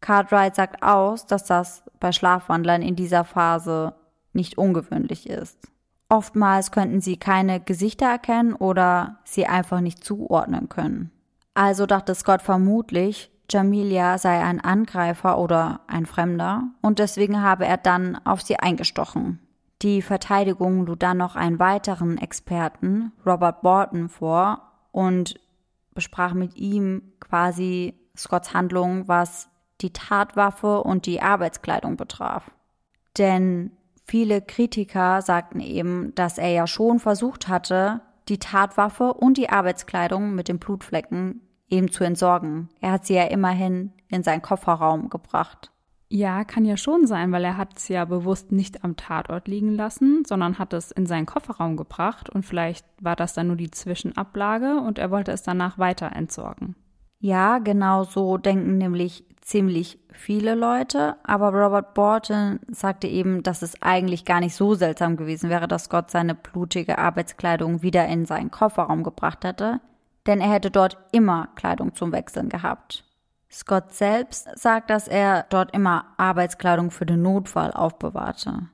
Cartwright sagt aus, dass das bei Schlafwandlern in dieser Phase nicht ungewöhnlich ist. Oftmals könnten sie keine Gesichter erkennen oder sie einfach nicht zuordnen können. Also dachte Scott vermutlich, Jamilia sei ein Angreifer oder ein Fremder und deswegen habe er dann auf sie eingestochen. Die Verteidigung lud dann noch einen weiteren Experten, Robert Borton, vor und besprach mit ihm quasi Scotts Handlung, was die Tatwaffe und die Arbeitskleidung betraf. Denn viele Kritiker sagten eben, dass er ja schon versucht hatte, die Tatwaffe und die Arbeitskleidung mit den Blutflecken eben zu entsorgen. Er hat sie ja immerhin in seinen Kofferraum gebracht. Ja, kann ja schon sein, weil er hat es ja bewusst nicht am Tatort liegen lassen, sondern hat es in seinen Kofferraum gebracht und vielleicht war das dann nur die Zwischenablage und er wollte es danach weiter entsorgen. Ja, genau so denken nämlich ziemlich viele Leute, aber Robert Borton sagte eben, dass es eigentlich gar nicht so seltsam gewesen wäre, dass Scott seine blutige Arbeitskleidung wieder in seinen Kofferraum gebracht hätte, denn er hätte dort immer Kleidung zum Wechseln gehabt. Scott selbst sagt, dass er dort immer Arbeitskleidung für den Notfall aufbewahrte.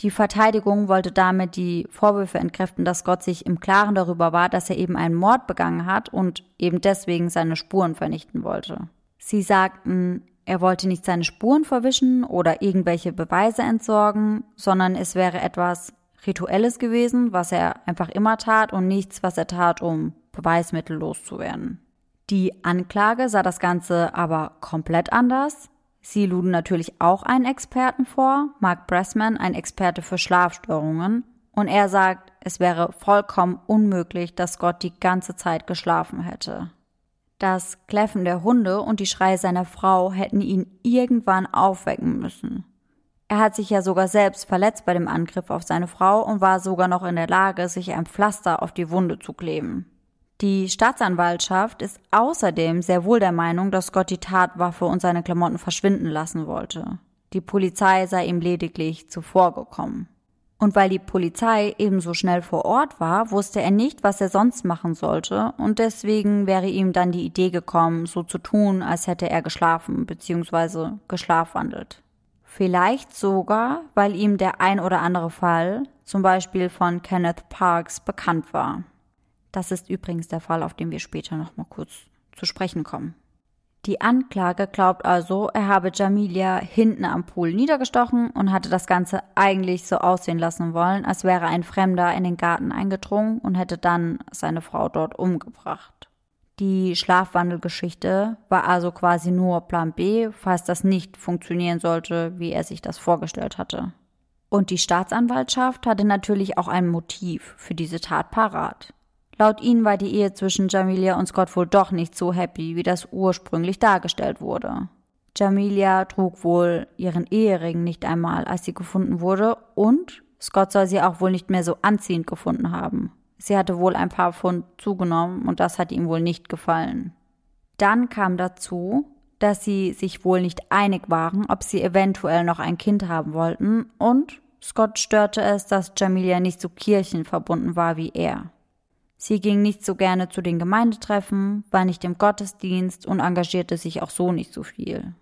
Die Verteidigung wollte damit die Vorwürfe entkräften, dass Scott sich im Klaren darüber war, dass er eben einen Mord begangen hat und eben deswegen seine Spuren vernichten wollte. Sie sagten, er wollte nicht seine Spuren verwischen oder irgendwelche Beweise entsorgen, sondern es wäre etwas Rituelles gewesen, was er einfach immer tat und nichts, was er tat, um Beweismittel loszuwerden. Die Anklage sah das Ganze aber komplett anders. Sie luden natürlich auch einen Experten vor, Mark Bressman, ein Experte für Schlafstörungen, und er sagt, es wäre vollkommen unmöglich, dass Gott die ganze Zeit geschlafen hätte. Das Kläffen der Hunde und die Schreie seiner Frau hätten ihn irgendwann aufwecken müssen. Er hat sich ja sogar selbst verletzt bei dem Angriff auf seine Frau und war sogar noch in der Lage, sich ein Pflaster auf die Wunde zu kleben. Die Staatsanwaltschaft ist außerdem sehr wohl der Meinung, dass Scott die Tatwaffe und seine Klamotten verschwinden lassen wollte. Die Polizei sei ihm lediglich zuvorgekommen. Und weil die Polizei ebenso schnell vor Ort war, wusste er nicht, was er sonst machen sollte, und deswegen wäre ihm dann die Idee gekommen, so zu tun, als hätte er geschlafen bzw. geschlafwandelt. Vielleicht sogar, weil ihm der ein oder andere Fall, zum Beispiel von Kenneth Parks, bekannt war. Das ist übrigens der Fall, auf den wir später nochmal kurz zu sprechen kommen. Die Anklage glaubt also, er habe Jamilia hinten am Pool niedergestochen und hatte das Ganze eigentlich so aussehen lassen wollen, als wäre ein Fremder in den Garten eingedrungen und hätte dann seine Frau dort umgebracht. Die Schlafwandelgeschichte war also quasi nur Plan B, falls das nicht funktionieren sollte, wie er sich das vorgestellt hatte. Und die Staatsanwaltschaft hatte natürlich auch ein Motiv für diese Tat parat. Laut ihnen war die Ehe zwischen Jamilia und Scott wohl doch nicht so happy, wie das ursprünglich dargestellt wurde. Jamilia trug wohl ihren Ehering nicht einmal, als sie gefunden wurde, und Scott soll sie auch wohl nicht mehr so anziehend gefunden haben. Sie hatte wohl ein paar Pfund zugenommen und das hat ihm wohl nicht gefallen. Dann kam dazu, dass sie sich wohl nicht einig waren, ob sie eventuell noch ein Kind haben wollten und Scott störte es, dass Jamilia nicht so kirchenverbunden war wie er. Sie ging nicht so gerne zu den Gemeindetreffen, war nicht im Gottesdienst und engagierte sich auch so nicht so viel.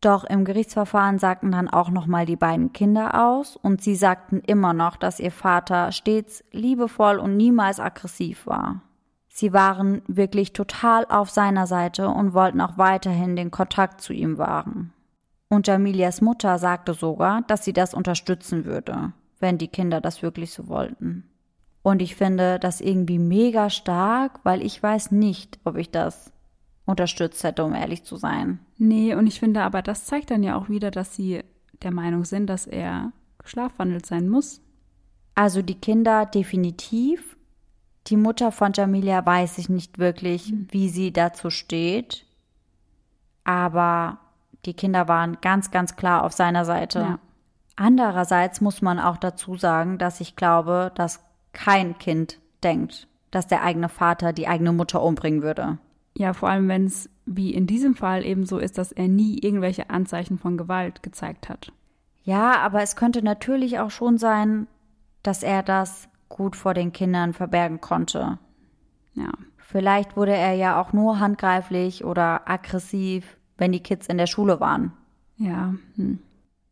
Doch im Gerichtsverfahren sagten dann auch nochmal die beiden Kinder aus und sie sagten immer noch, dass ihr Vater stets liebevoll und niemals aggressiv war. Sie waren wirklich total auf seiner Seite und wollten auch weiterhin den Kontakt zu ihm wahren. Und Jamilias Mutter sagte sogar, dass sie das unterstützen würde, wenn die Kinder das wirklich so wollten. Und ich finde das irgendwie mega stark, weil ich weiß nicht, ob ich das unterstützt hätte, um ehrlich zu sein. Nee, und ich finde aber, das zeigt dann ja auch wieder, dass sie der Meinung sind, dass er geschlafwandelt sein muss. Also die Kinder definitiv. Die Mutter von Jamilia weiß ich nicht wirklich, mhm. wie sie dazu steht. Aber die Kinder waren ganz, ganz klar auf seiner Seite. Ja. Andererseits muss man auch dazu sagen, dass ich glaube, dass kein Kind denkt, dass der eigene Vater die eigene Mutter umbringen würde. Ja, vor allem wenn es wie in diesem Fall eben so ist, dass er nie irgendwelche Anzeichen von Gewalt gezeigt hat. Ja, aber es könnte natürlich auch schon sein, dass er das gut vor den Kindern verbergen konnte. Ja. Vielleicht wurde er ja auch nur handgreiflich oder aggressiv, wenn die Kids in der Schule waren. Ja. Hm.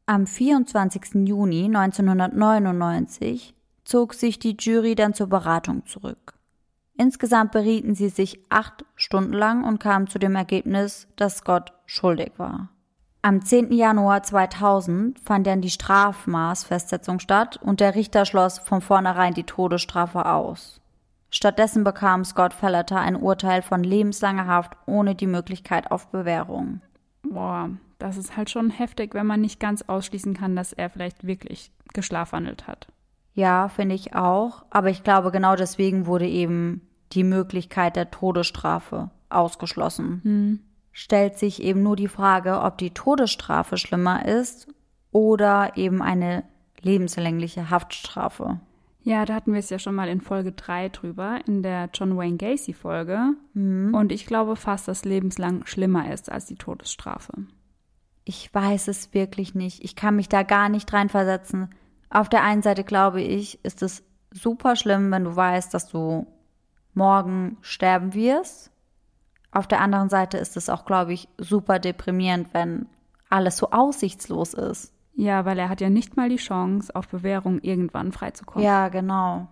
Am 24. Juni 1999 zog sich die Jury dann zur Beratung zurück. Insgesamt berieten sie sich acht Stunden lang und kamen zu dem Ergebnis, dass Scott schuldig war. Am 10. Januar 2000 fand dann die Strafmaßfestsetzung statt und der Richter schloss von vornherein die Todesstrafe aus. Stattdessen bekam Scott Felleter ein Urteil von lebenslanger Haft ohne die Möglichkeit auf Bewährung. Boah, das ist halt schon heftig, wenn man nicht ganz ausschließen kann, dass er vielleicht wirklich geschlafwandelt hat. Ja, finde ich auch. Aber ich glaube, genau deswegen wurde eben die Möglichkeit der Todesstrafe ausgeschlossen. Hm. Stellt sich eben nur die Frage, ob die Todesstrafe schlimmer ist oder eben eine lebenslängliche Haftstrafe. Ja, da hatten wir es ja schon mal in Folge 3 drüber, in der John Wayne Gacy Folge. Mhm. Und ich glaube fast, dass lebenslang schlimmer ist als die Todesstrafe. Ich weiß es wirklich nicht. Ich kann mich da gar nicht reinversetzen. Auf der einen Seite glaube ich, ist es super schlimm, wenn du weißt, dass du morgen sterben wirst. Auf der anderen Seite ist es auch, glaube ich, super deprimierend, wenn alles so aussichtslos ist. Ja, weil er hat ja nicht mal die Chance, auf Bewährung irgendwann freizukommen. Ja, genau.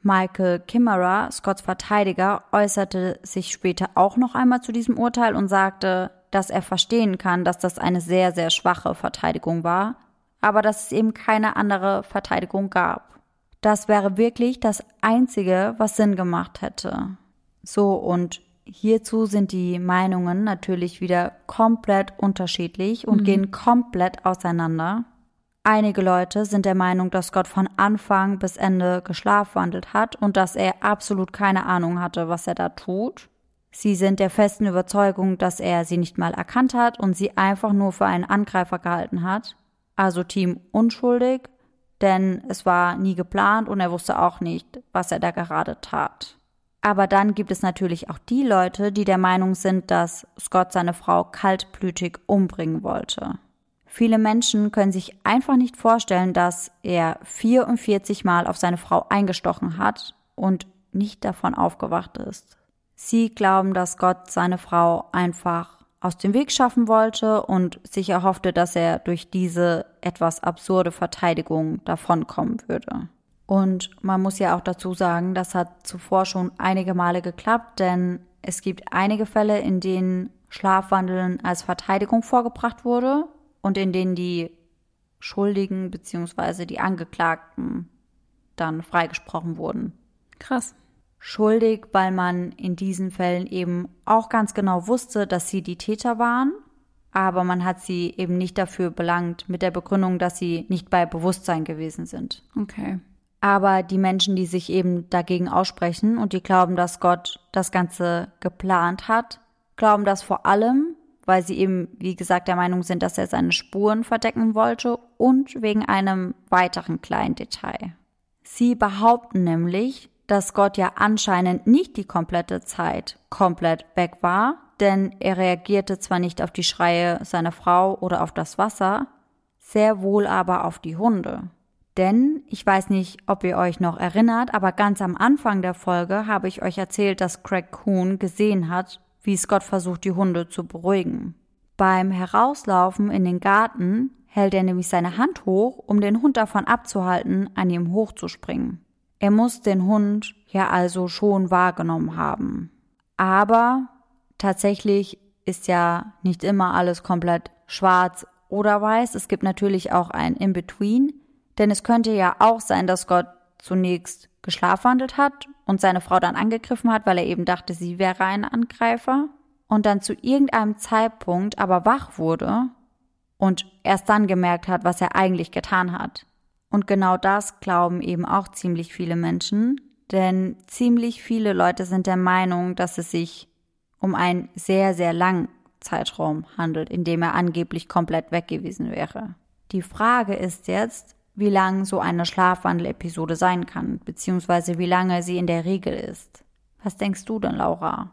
Michael Kimmerer, Scotts Verteidiger, äußerte sich später auch noch einmal zu diesem Urteil und sagte, dass er verstehen kann, dass das eine sehr, sehr schwache Verteidigung war, aber dass es eben keine andere Verteidigung gab. Das wäre wirklich das Einzige, was Sinn gemacht hätte. So, und hierzu sind die Meinungen natürlich wieder komplett unterschiedlich und mhm. gehen komplett auseinander. Einige Leute sind der Meinung, dass Gott von Anfang bis Ende geschlafwandelt hat und dass er absolut keine Ahnung hatte, was er da tut. Sie sind der festen Überzeugung, dass er sie nicht mal erkannt hat und sie einfach nur für einen Angreifer gehalten hat. Also Team unschuldig, denn es war nie geplant und er wusste auch nicht, was er da gerade tat. Aber dann gibt es natürlich auch die Leute, die der Meinung sind, dass Scott seine Frau kaltblütig umbringen wollte. Viele Menschen können sich einfach nicht vorstellen, dass er 44 Mal auf seine Frau eingestochen hat und nicht davon aufgewacht ist. Sie glauben, dass Gott seine Frau einfach aus dem Weg schaffen wollte und sich erhoffte, dass er durch diese etwas absurde Verteidigung davonkommen würde. Und man muss ja auch dazu sagen, das hat zuvor schon einige Male geklappt, denn es gibt einige Fälle, in denen Schlafwandeln als Verteidigung vorgebracht wurde und in denen die Schuldigen bzw. die Angeklagten dann freigesprochen wurden. Krass. Schuldig, weil man in diesen Fällen eben auch ganz genau wusste, dass sie die Täter waren, aber man hat sie eben nicht dafür belangt mit der Begründung, dass sie nicht bei Bewusstsein gewesen sind. Okay. Aber die Menschen, die sich eben dagegen aussprechen und die glauben, dass Gott das Ganze geplant hat, glauben das vor allem, weil sie eben, wie gesagt, der Meinung sind, dass er seine Spuren verdecken wollte und wegen einem weiteren kleinen Detail. Sie behaupten nämlich, dass Gott ja anscheinend nicht die komplette Zeit komplett weg war, denn er reagierte zwar nicht auf die Schreie seiner Frau oder auf das Wasser, sehr wohl aber auf die Hunde. Denn ich weiß nicht, ob ihr euch noch erinnert, aber ganz am Anfang der Folge habe ich euch erzählt, dass Craig Kuhn gesehen hat, wie Scott versucht, die Hunde zu beruhigen. Beim Herauslaufen in den Garten hält er nämlich seine Hand hoch, um den Hund davon abzuhalten, an ihm hochzuspringen. Er muss den Hund ja also schon wahrgenommen haben. Aber tatsächlich ist ja nicht immer alles komplett schwarz oder weiß. Es gibt natürlich auch ein In-Between, denn es könnte ja auch sein, dass Gott zunächst geschlafwandelt hat und seine Frau dann angegriffen hat, weil er eben dachte, sie wäre ein Angreifer und dann zu irgendeinem Zeitpunkt aber wach wurde und erst dann gemerkt hat, was er eigentlich getan hat. Und genau das glauben eben auch ziemlich viele Menschen, denn ziemlich viele Leute sind der Meinung, dass es sich um einen sehr, sehr langen Zeitraum handelt, in dem er angeblich komplett weg gewesen wäre. Die Frage ist jetzt, wie lang so eine Schlafwandelepisode sein kann, beziehungsweise wie lange sie in der Regel ist. Was denkst du denn, Laura?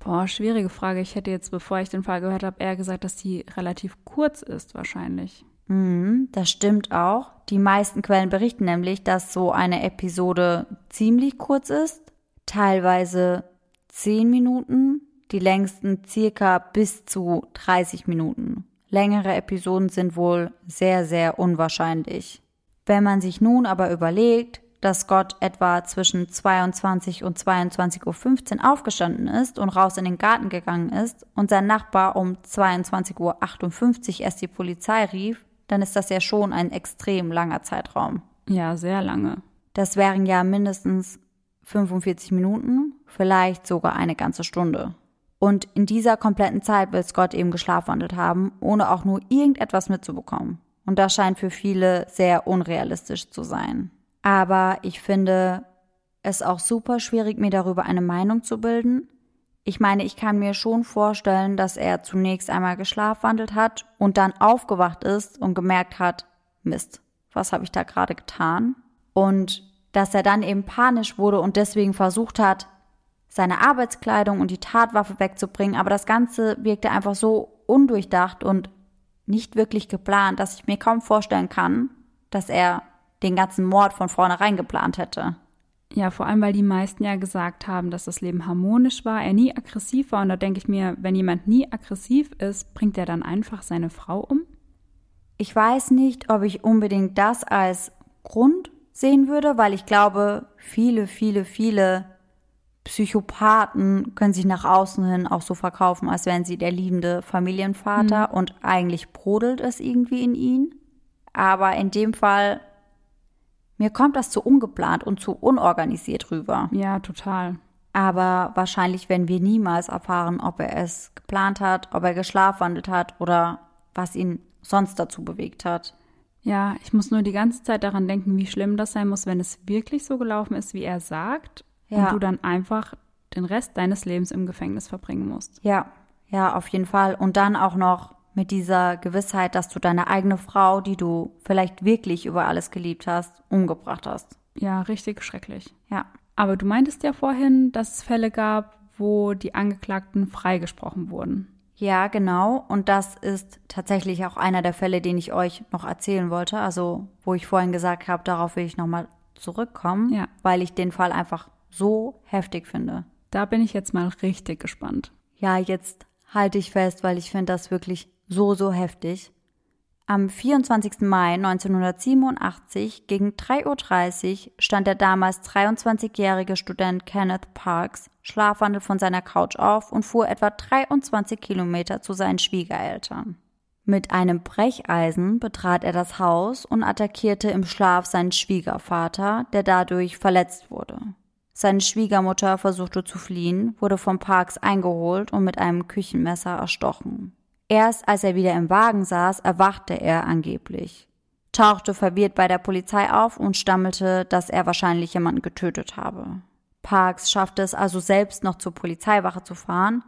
Boah, schwierige Frage. Ich hätte jetzt, bevor ich den Fall gehört habe, eher gesagt, dass die relativ kurz ist, wahrscheinlich. Mhm, das stimmt auch. Die meisten Quellen berichten nämlich, dass so eine Episode ziemlich kurz ist, teilweise zehn Minuten, die längsten circa bis zu 30 Minuten. Längere Episoden sind wohl sehr, sehr unwahrscheinlich. Wenn man sich nun aber überlegt, dass Gott etwa zwischen 22 und 22.15 Uhr aufgestanden ist und raus in den Garten gegangen ist und sein Nachbar um 22.58 Uhr erst die Polizei rief, dann ist das ja schon ein extrem langer Zeitraum. Ja, sehr lange. Das wären ja mindestens 45 Minuten, vielleicht sogar eine ganze Stunde. Und in dieser kompletten Zeit will Scott eben geschlafwandelt haben, ohne auch nur irgendetwas mitzubekommen. Und das scheint für viele sehr unrealistisch zu sein. Aber ich finde es auch super schwierig, mir darüber eine Meinung zu bilden. Ich meine, ich kann mir schon vorstellen, dass er zunächst einmal geschlafwandelt hat und dann aufgewacht ist und gemerkt hat, Mist, was habe ich da gerade getan? Und dass er dann eben panisch wurde und deswegen versucht hat, seine Arbeitskleidung und die Tatwaffe wegzubringen, aber das Ganze wirkte einfach so undurchdacht und nicht wirklich geplant, dass ich mir kaum vorstellen kann, dass er den ganzen Mord von vornherein geplant hätte. Ja, vor allem, weil die meisten ja gesagt haben, dass das Leben harmonisch war, er nie aggressiv war. Und da denke ich mir, wenn jemand nie aggressiv ist, bringt er dann einfach seine Frau um? Ich weiß nicht, ob ich unbedingt das als Grund sehen würde, weil ich glaube, viele, viele, viele Psychopathen können sich nach außen hin auch so verkaufen, als wären sie der liebende Familienvater mhm. und eigentlich brodelt es irgendwie in ihn. Aber in dem Fall, mir kommt das zu ungeplant und zu unorganisiert rüber. Ja, total. Aber wahrscheinlich werden wir niemals erfahren, ob er es geplant hat, ob er geschlafwandelt hat oder was ihn sonst dazu bewegt hat. Ja, ich muss nur die ganze Zeit daran denken, wie schlimm das sein muss, wenn es wirklich so gelaufen ist, wie er sagt ja. und du dann einfach den Rest deines Lebens im Gefängnis verbringen musst. Ja, ja, auf jeden Fall. Und dann auch noch mit dieser Gewissheit, dass du deine eigene Frau, die du vielleicht wirklich über alles geliebt hast, umgebracht hast. Ja, richtig schrecklich. Ja. Aber du meintest ja vorhin, dass es Fälle gab, wo die Angeklagten freigesprochen wurden. Ja, genau. Und das ist tatsächlich auch einer der Fälle, den ich euch noch erzählen wollte. Also, wo ich vorhin gesagt habe, darauf will ich nochmal zurückkommen, Ja. weil ich den Fall einfach so heftig finde. Da bin ich jetzt mal richtig gespannt. Ja, jetzt halte ich fest, weil ich finde das wirklich so, so heftig. Am 24. Mai 1987 gegen 3.30 Uhr stand der damals 23-jährige Student Kenneth Parks schlafwandel von seiner Couch auf und fuhr etwa 23 Kilometer zu seinen Schwiegereltern. Mit einem Brecheisen betrat er das Haus und attackierte im Schlaf seinen Schwiegervater, der dadurch verletzt wurde. Seine Schwiegermutter versuchte zu fliehen, wurde von Parks eingeholt und mit einem Küchenmesser erstochen. Erst als er wieder im Wagen saß, erwachte er angeblich, tauchte verwirrt bei der Polizei auf und stammelte, dass er wahrscheinlich jemanden getötet habe. Parks schaffte es also selbst noch zur Polizeiwache zu fahren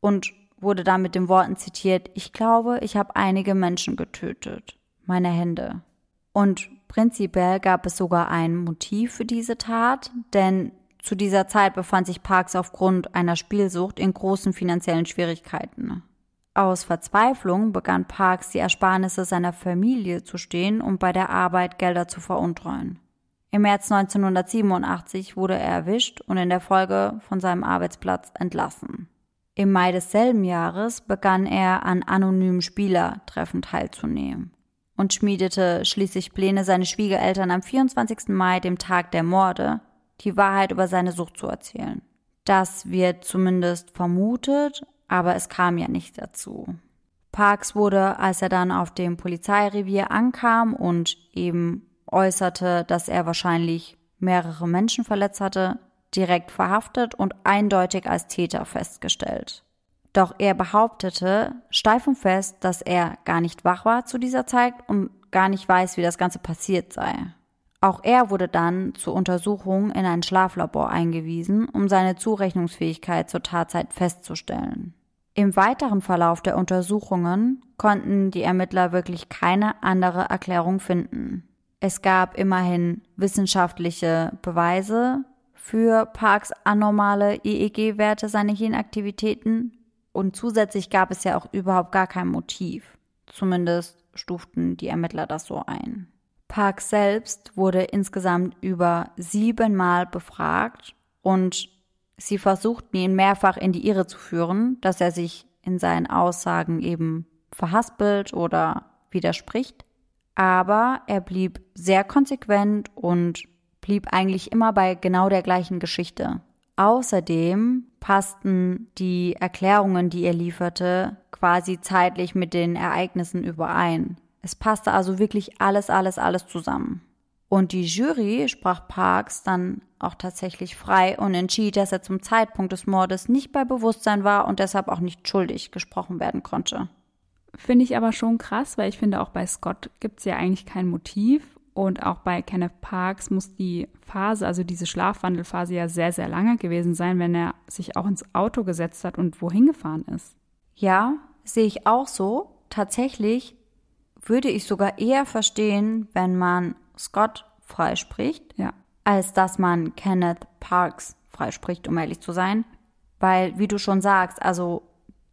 und wurde dann mit den Worten zitiert, ich glaube, ich habe einige Menschen getötet. Meine Hände. Und prinzipiell gab es sogar ein Motiv für diese Tat, denn zu dieser Zeit befand sich Parks aufgrund einer Spielsucht in großen finanziellen Schwierigkeiten. Aus Verzweiflung begann Parks die Ersparnisse seiner Familie zu stehen und bei der Arbeit Gelder zu veruntreuen. Im März 1987 wurde er erwischt und in der Folge von seinem Arbeitsplatz entlassen. Im Mai desselben Jahres begann er an anonymen Spielertreffen teilzunehmen und schmiedete schließlich Pläne, seine Schwiegereltern am 24. Mai, dem Tag der Morde, die Wahrheit über seine Sucht zu erzählen. Das wird zumindest vermutet, aber es kam ja nicht dazu. Parks wurde, als er dann auf dem Polizeirevier ankam und eben äußerte, dass er wahrscheinlich mehrere Menschen verletzt hatte, direkt verhaftet und eindeutig als Täter festgestellt. Doch er behauptete steif und fest, dass er gar nicht wach war zu dieser Zeit und gar nicht weiß, wie das Ganze passiert sei. Auch er wurde dann zur Untersuchung in ein Schlaflabor eingewiesen, um seine Zurechnungsfähigkeit zur Tatzeit festzustellen. Im weiteren Verlauf der Untersuchungen konnten die Ermittler wirklich keine andere Erklärung finden. Es gab immerhin wissenschaftliche Beweise für Parks anormale EEG-Werte seiner Hirnaktivitäten und zusätzlich gab es ja auch überhaupt gar kein Motiv. Zumindest stuften die Ermittler das so ein. Parks selbst wurde insgesamt über siebenmal befragt und sie versuchten ihn mehrfach in die Irre zu führen, dass er sich in seinen Aussagen eben verhaspelt oder widerspricht. Aber er blieb sehr konsequent und blieb eigentlich immer bei genau der gleichen Geschichte. Außerdem passten die Erklärungen, die er lieferte, quasi zeitlich mit den Ereignissen überein. Es passte also wirklich alles, alles, alles zusammen. Und die Jury sprach Parks dann auch tatsächlich frei und entschied, dass er zum Zeitpunkt des Mordes nicht bei Bewusstsein war und deshalb auch nicht schuldig gesprochen werden konnte. Finde ich aber schon krass, weil ich finde, auch bei Scott gibt es ja eigentlich kein Motiv. Und auch bei Kenneth Parks muss die Phase, also diese Schlafwandelphase ja sehr, sehr lange gewesen sein, wenn er sich auch ins Auto gesetzt hat und wohin gefahren ist. Ja, sehe ich auch so. Tatsächlich würde ich sogar eher verstehen, wenn man Scott freispricht, Ja. als dass man Kenneth Parks freispricht, um ehrlich zu sein. Weil, wie du schon sagst, also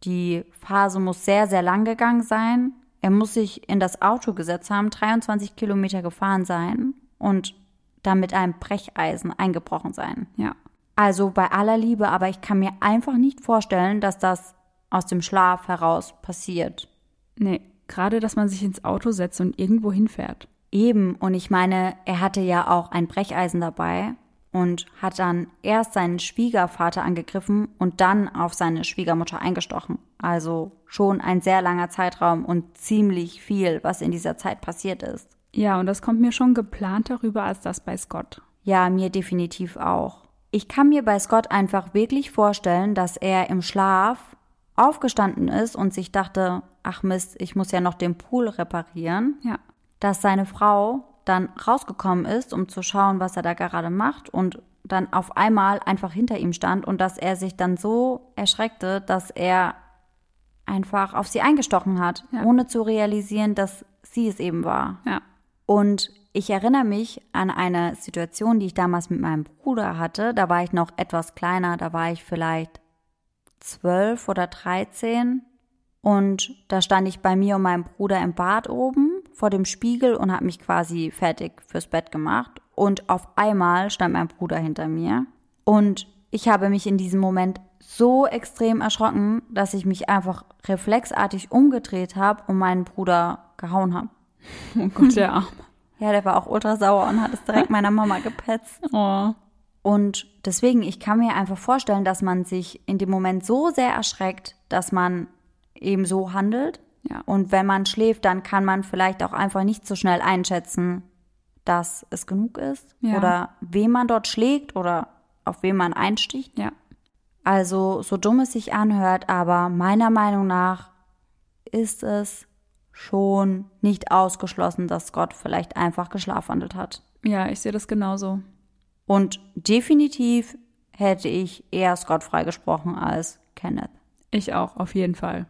die Phase muss sehr, sehr lang gegangen sein. Er muss sich in das Auto gesetzt haben, 23 Kilometer gefahren sein und dann mit einem Brecheisen eingebrochen sein. Ja. Also bei aller Liebe, aber ich kann mir einfach nicht vorstellen, dass das aus dem Schlaf heraus passiert. Nee, gerade, dass man sich ins Auto setzt und irgendwo hinfährt. Eben, und ich meine, er hatte ja auch ein Brecheisen dabei und hat dann erst seinen Schwiegervater angegriffen und dann auf seine Schwiegermutter eingestochen. Also schon ein sehr langer Zeitraum und ziemlich viel, was in dieser Zeit passiert ist. Ja, und das kommt mir schon geplanter rüber als das bei Scott. Ja, mir definitiv auch. Ich kann mir bei Scott einfach wirklich vorstellen, dass er im Schlaf aufgestanden ist und sich dachte, ach Mist, ich muss ja noch den Pool reparieren. Ja. Dass seine Frau dann rausgekommen ist, um zu schauen, was er da gerade macht und dann auf einmal einfach hinter ihm stand und dass er sich dann so erschreckte, dass er einfach auf sie eingestochen hat, Ja. ohne zu realisieren, dass sie es eben war. Ja. Und ich erinnere mich an eine Situation, die ich damals mit meinem Bruder hatte. Da war ich noch etwas kleiner, da war ich vielleicht zwölf oder dreizehn. Und da stand ich bei mir und meinem Bruder im Bad oben vor dem Spiegel und habe mich quasi fertig fürs Bett gemacht. Und auf einmal stand mein Bruder hinter mir. Und ich habe mich in diesem Moment so extrem erschrocken, dass ich mich einfach reflexartig umgedreht habe und meinen Bruder gehauen habe. <laughs> Oh Gott, der Arme. Ja, der war auch ultra sauer und hat es direkt meiner Mama gepetzt. <laughs> Oh. Und deswegen, ich kann mir einfach vorstellen, dass man sich in dem Moment so sehr erschreckt, dass man eben so handelt. Ja. Und wenn man schläft, dann kann man vielleicht auch einfach nicht so schnell einschätzen, dass es genug ist. Ja. Oder wem man dort schlägt oder auf wen man einsticht. Ja. Also, so dumm es sich anhört, aber meiner Meinung nach ist es schon nicht ausgeschlossen, dass Gott vielleicht einfach geschlafwandelt hat. Ja, ich sehe das genauso. Und definitiv hätte ich eher Scott freigesprochen als Kenneth. Ich auch, auf jeden Fall.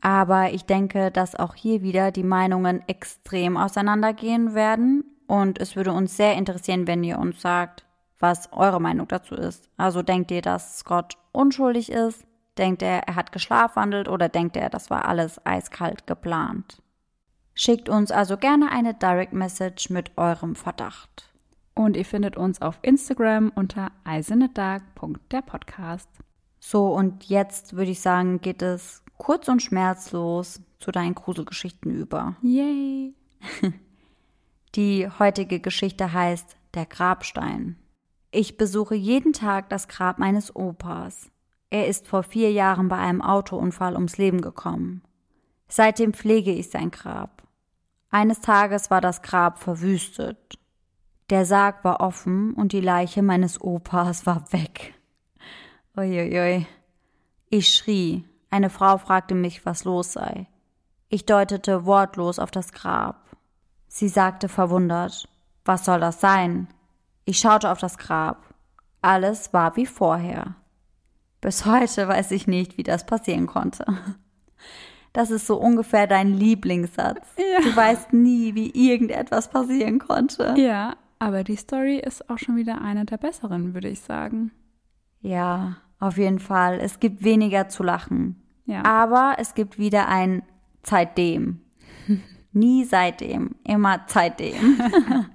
Aber ich denke, dass auch hier wieder die Meinungen extrem auseinandergehen werden. Und es würde uns sehr interessieren, wenn ihr uns sagt, was eure Meinung dazu ist. Also denkt ihr, dass Scott unschuldig ist? Denkt er, er hat geschlafwandelt oder denkt er, das war alles eiskalt geplant? Schickt uns also gerne eine Direct Message mit eurem Verdacht. Und ihr findet uns auf Instagram unter eisenetdark.der-podcast. So, und jetzt würde ich sagen, geht es kurz und schmerzlos zu deinen Gruselgeschichten über. Yay! <laughs> Die heutige Geschichte heißt Der Grabstein. Ich besuche jeden Tag das Grab meines Opas. Er ist vor vier Jahren bei einem Autounfall ums Leben gekommen. Seitdem pflege ich sein Grab. Eines Tages war das Grab verwüstet. Der Sarg war offen und die Leiche meines Opas <laughs> war weg. Uiuiui. Ich schrie. Eine Frau fragte mich, was los sei. Ich deutete wortlos auf das Grab. Sie sagte verwundert, was soll das sein? Ich schaute auf das Grab. Alles war wie vorher. Bis heute weiß ich nicht, wie das passieren konnte. Das ist so ungefähr dein Lieblingssatz. <laughs> Ja. Du weißt nie, wie irgendetwas passieren konnte. Ja, aber die Story ist auch schon wieder eine der besseren, würde ich sagen. Ja, auf jeden Fall. Es gibt weniger zu lachen. Ja. Aber es gibt wieder ein seitdem. <laughs> Nie seitdem, immer seitdem. <laughs>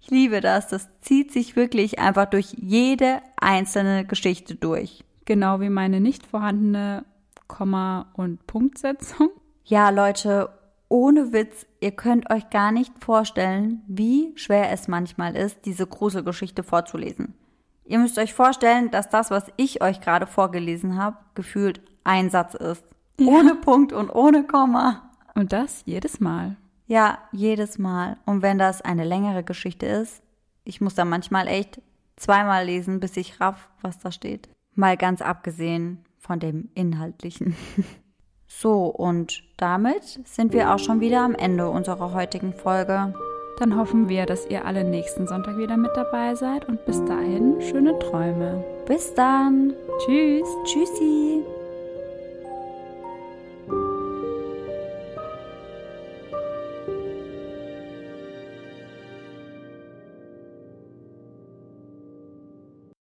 ich liebe das. Das zieht sich wirklich einfach durch jede einzelne Geschichte durch. Genau wie meine nicht vorhandene Komma- und Punktsetzung. Ja, Leute, ohne Witz, ihr könnt euch gar nicht vorstellen, wie schwer es manchmal ist, diese Gruselgeschichte vorzulesen. Ihr müsst euch vorstellen, dass das, was ich euch gerade vorgelesen habe, gefühlt ein Satz ist. Ohne Punkt und ohne Komma. Und das jedes Mal. Ja, jedes Mal. Und wenn das eine längere Geschichte ist, ich muss da manchmal echt zweimal lesen, bis ich raff, was da steht. Mal ganz abgesehen von dem Inhaltlichen. <laughs> So, und damit sind wir auch schon wieder am Ende unserer heutigen Folge. Dann hoffen wir, dass ihr alle nächsten Sonntag wieder mit dabei seid und bis dahin schöne Träume. Bis dann. Tschüss. Tschüssi.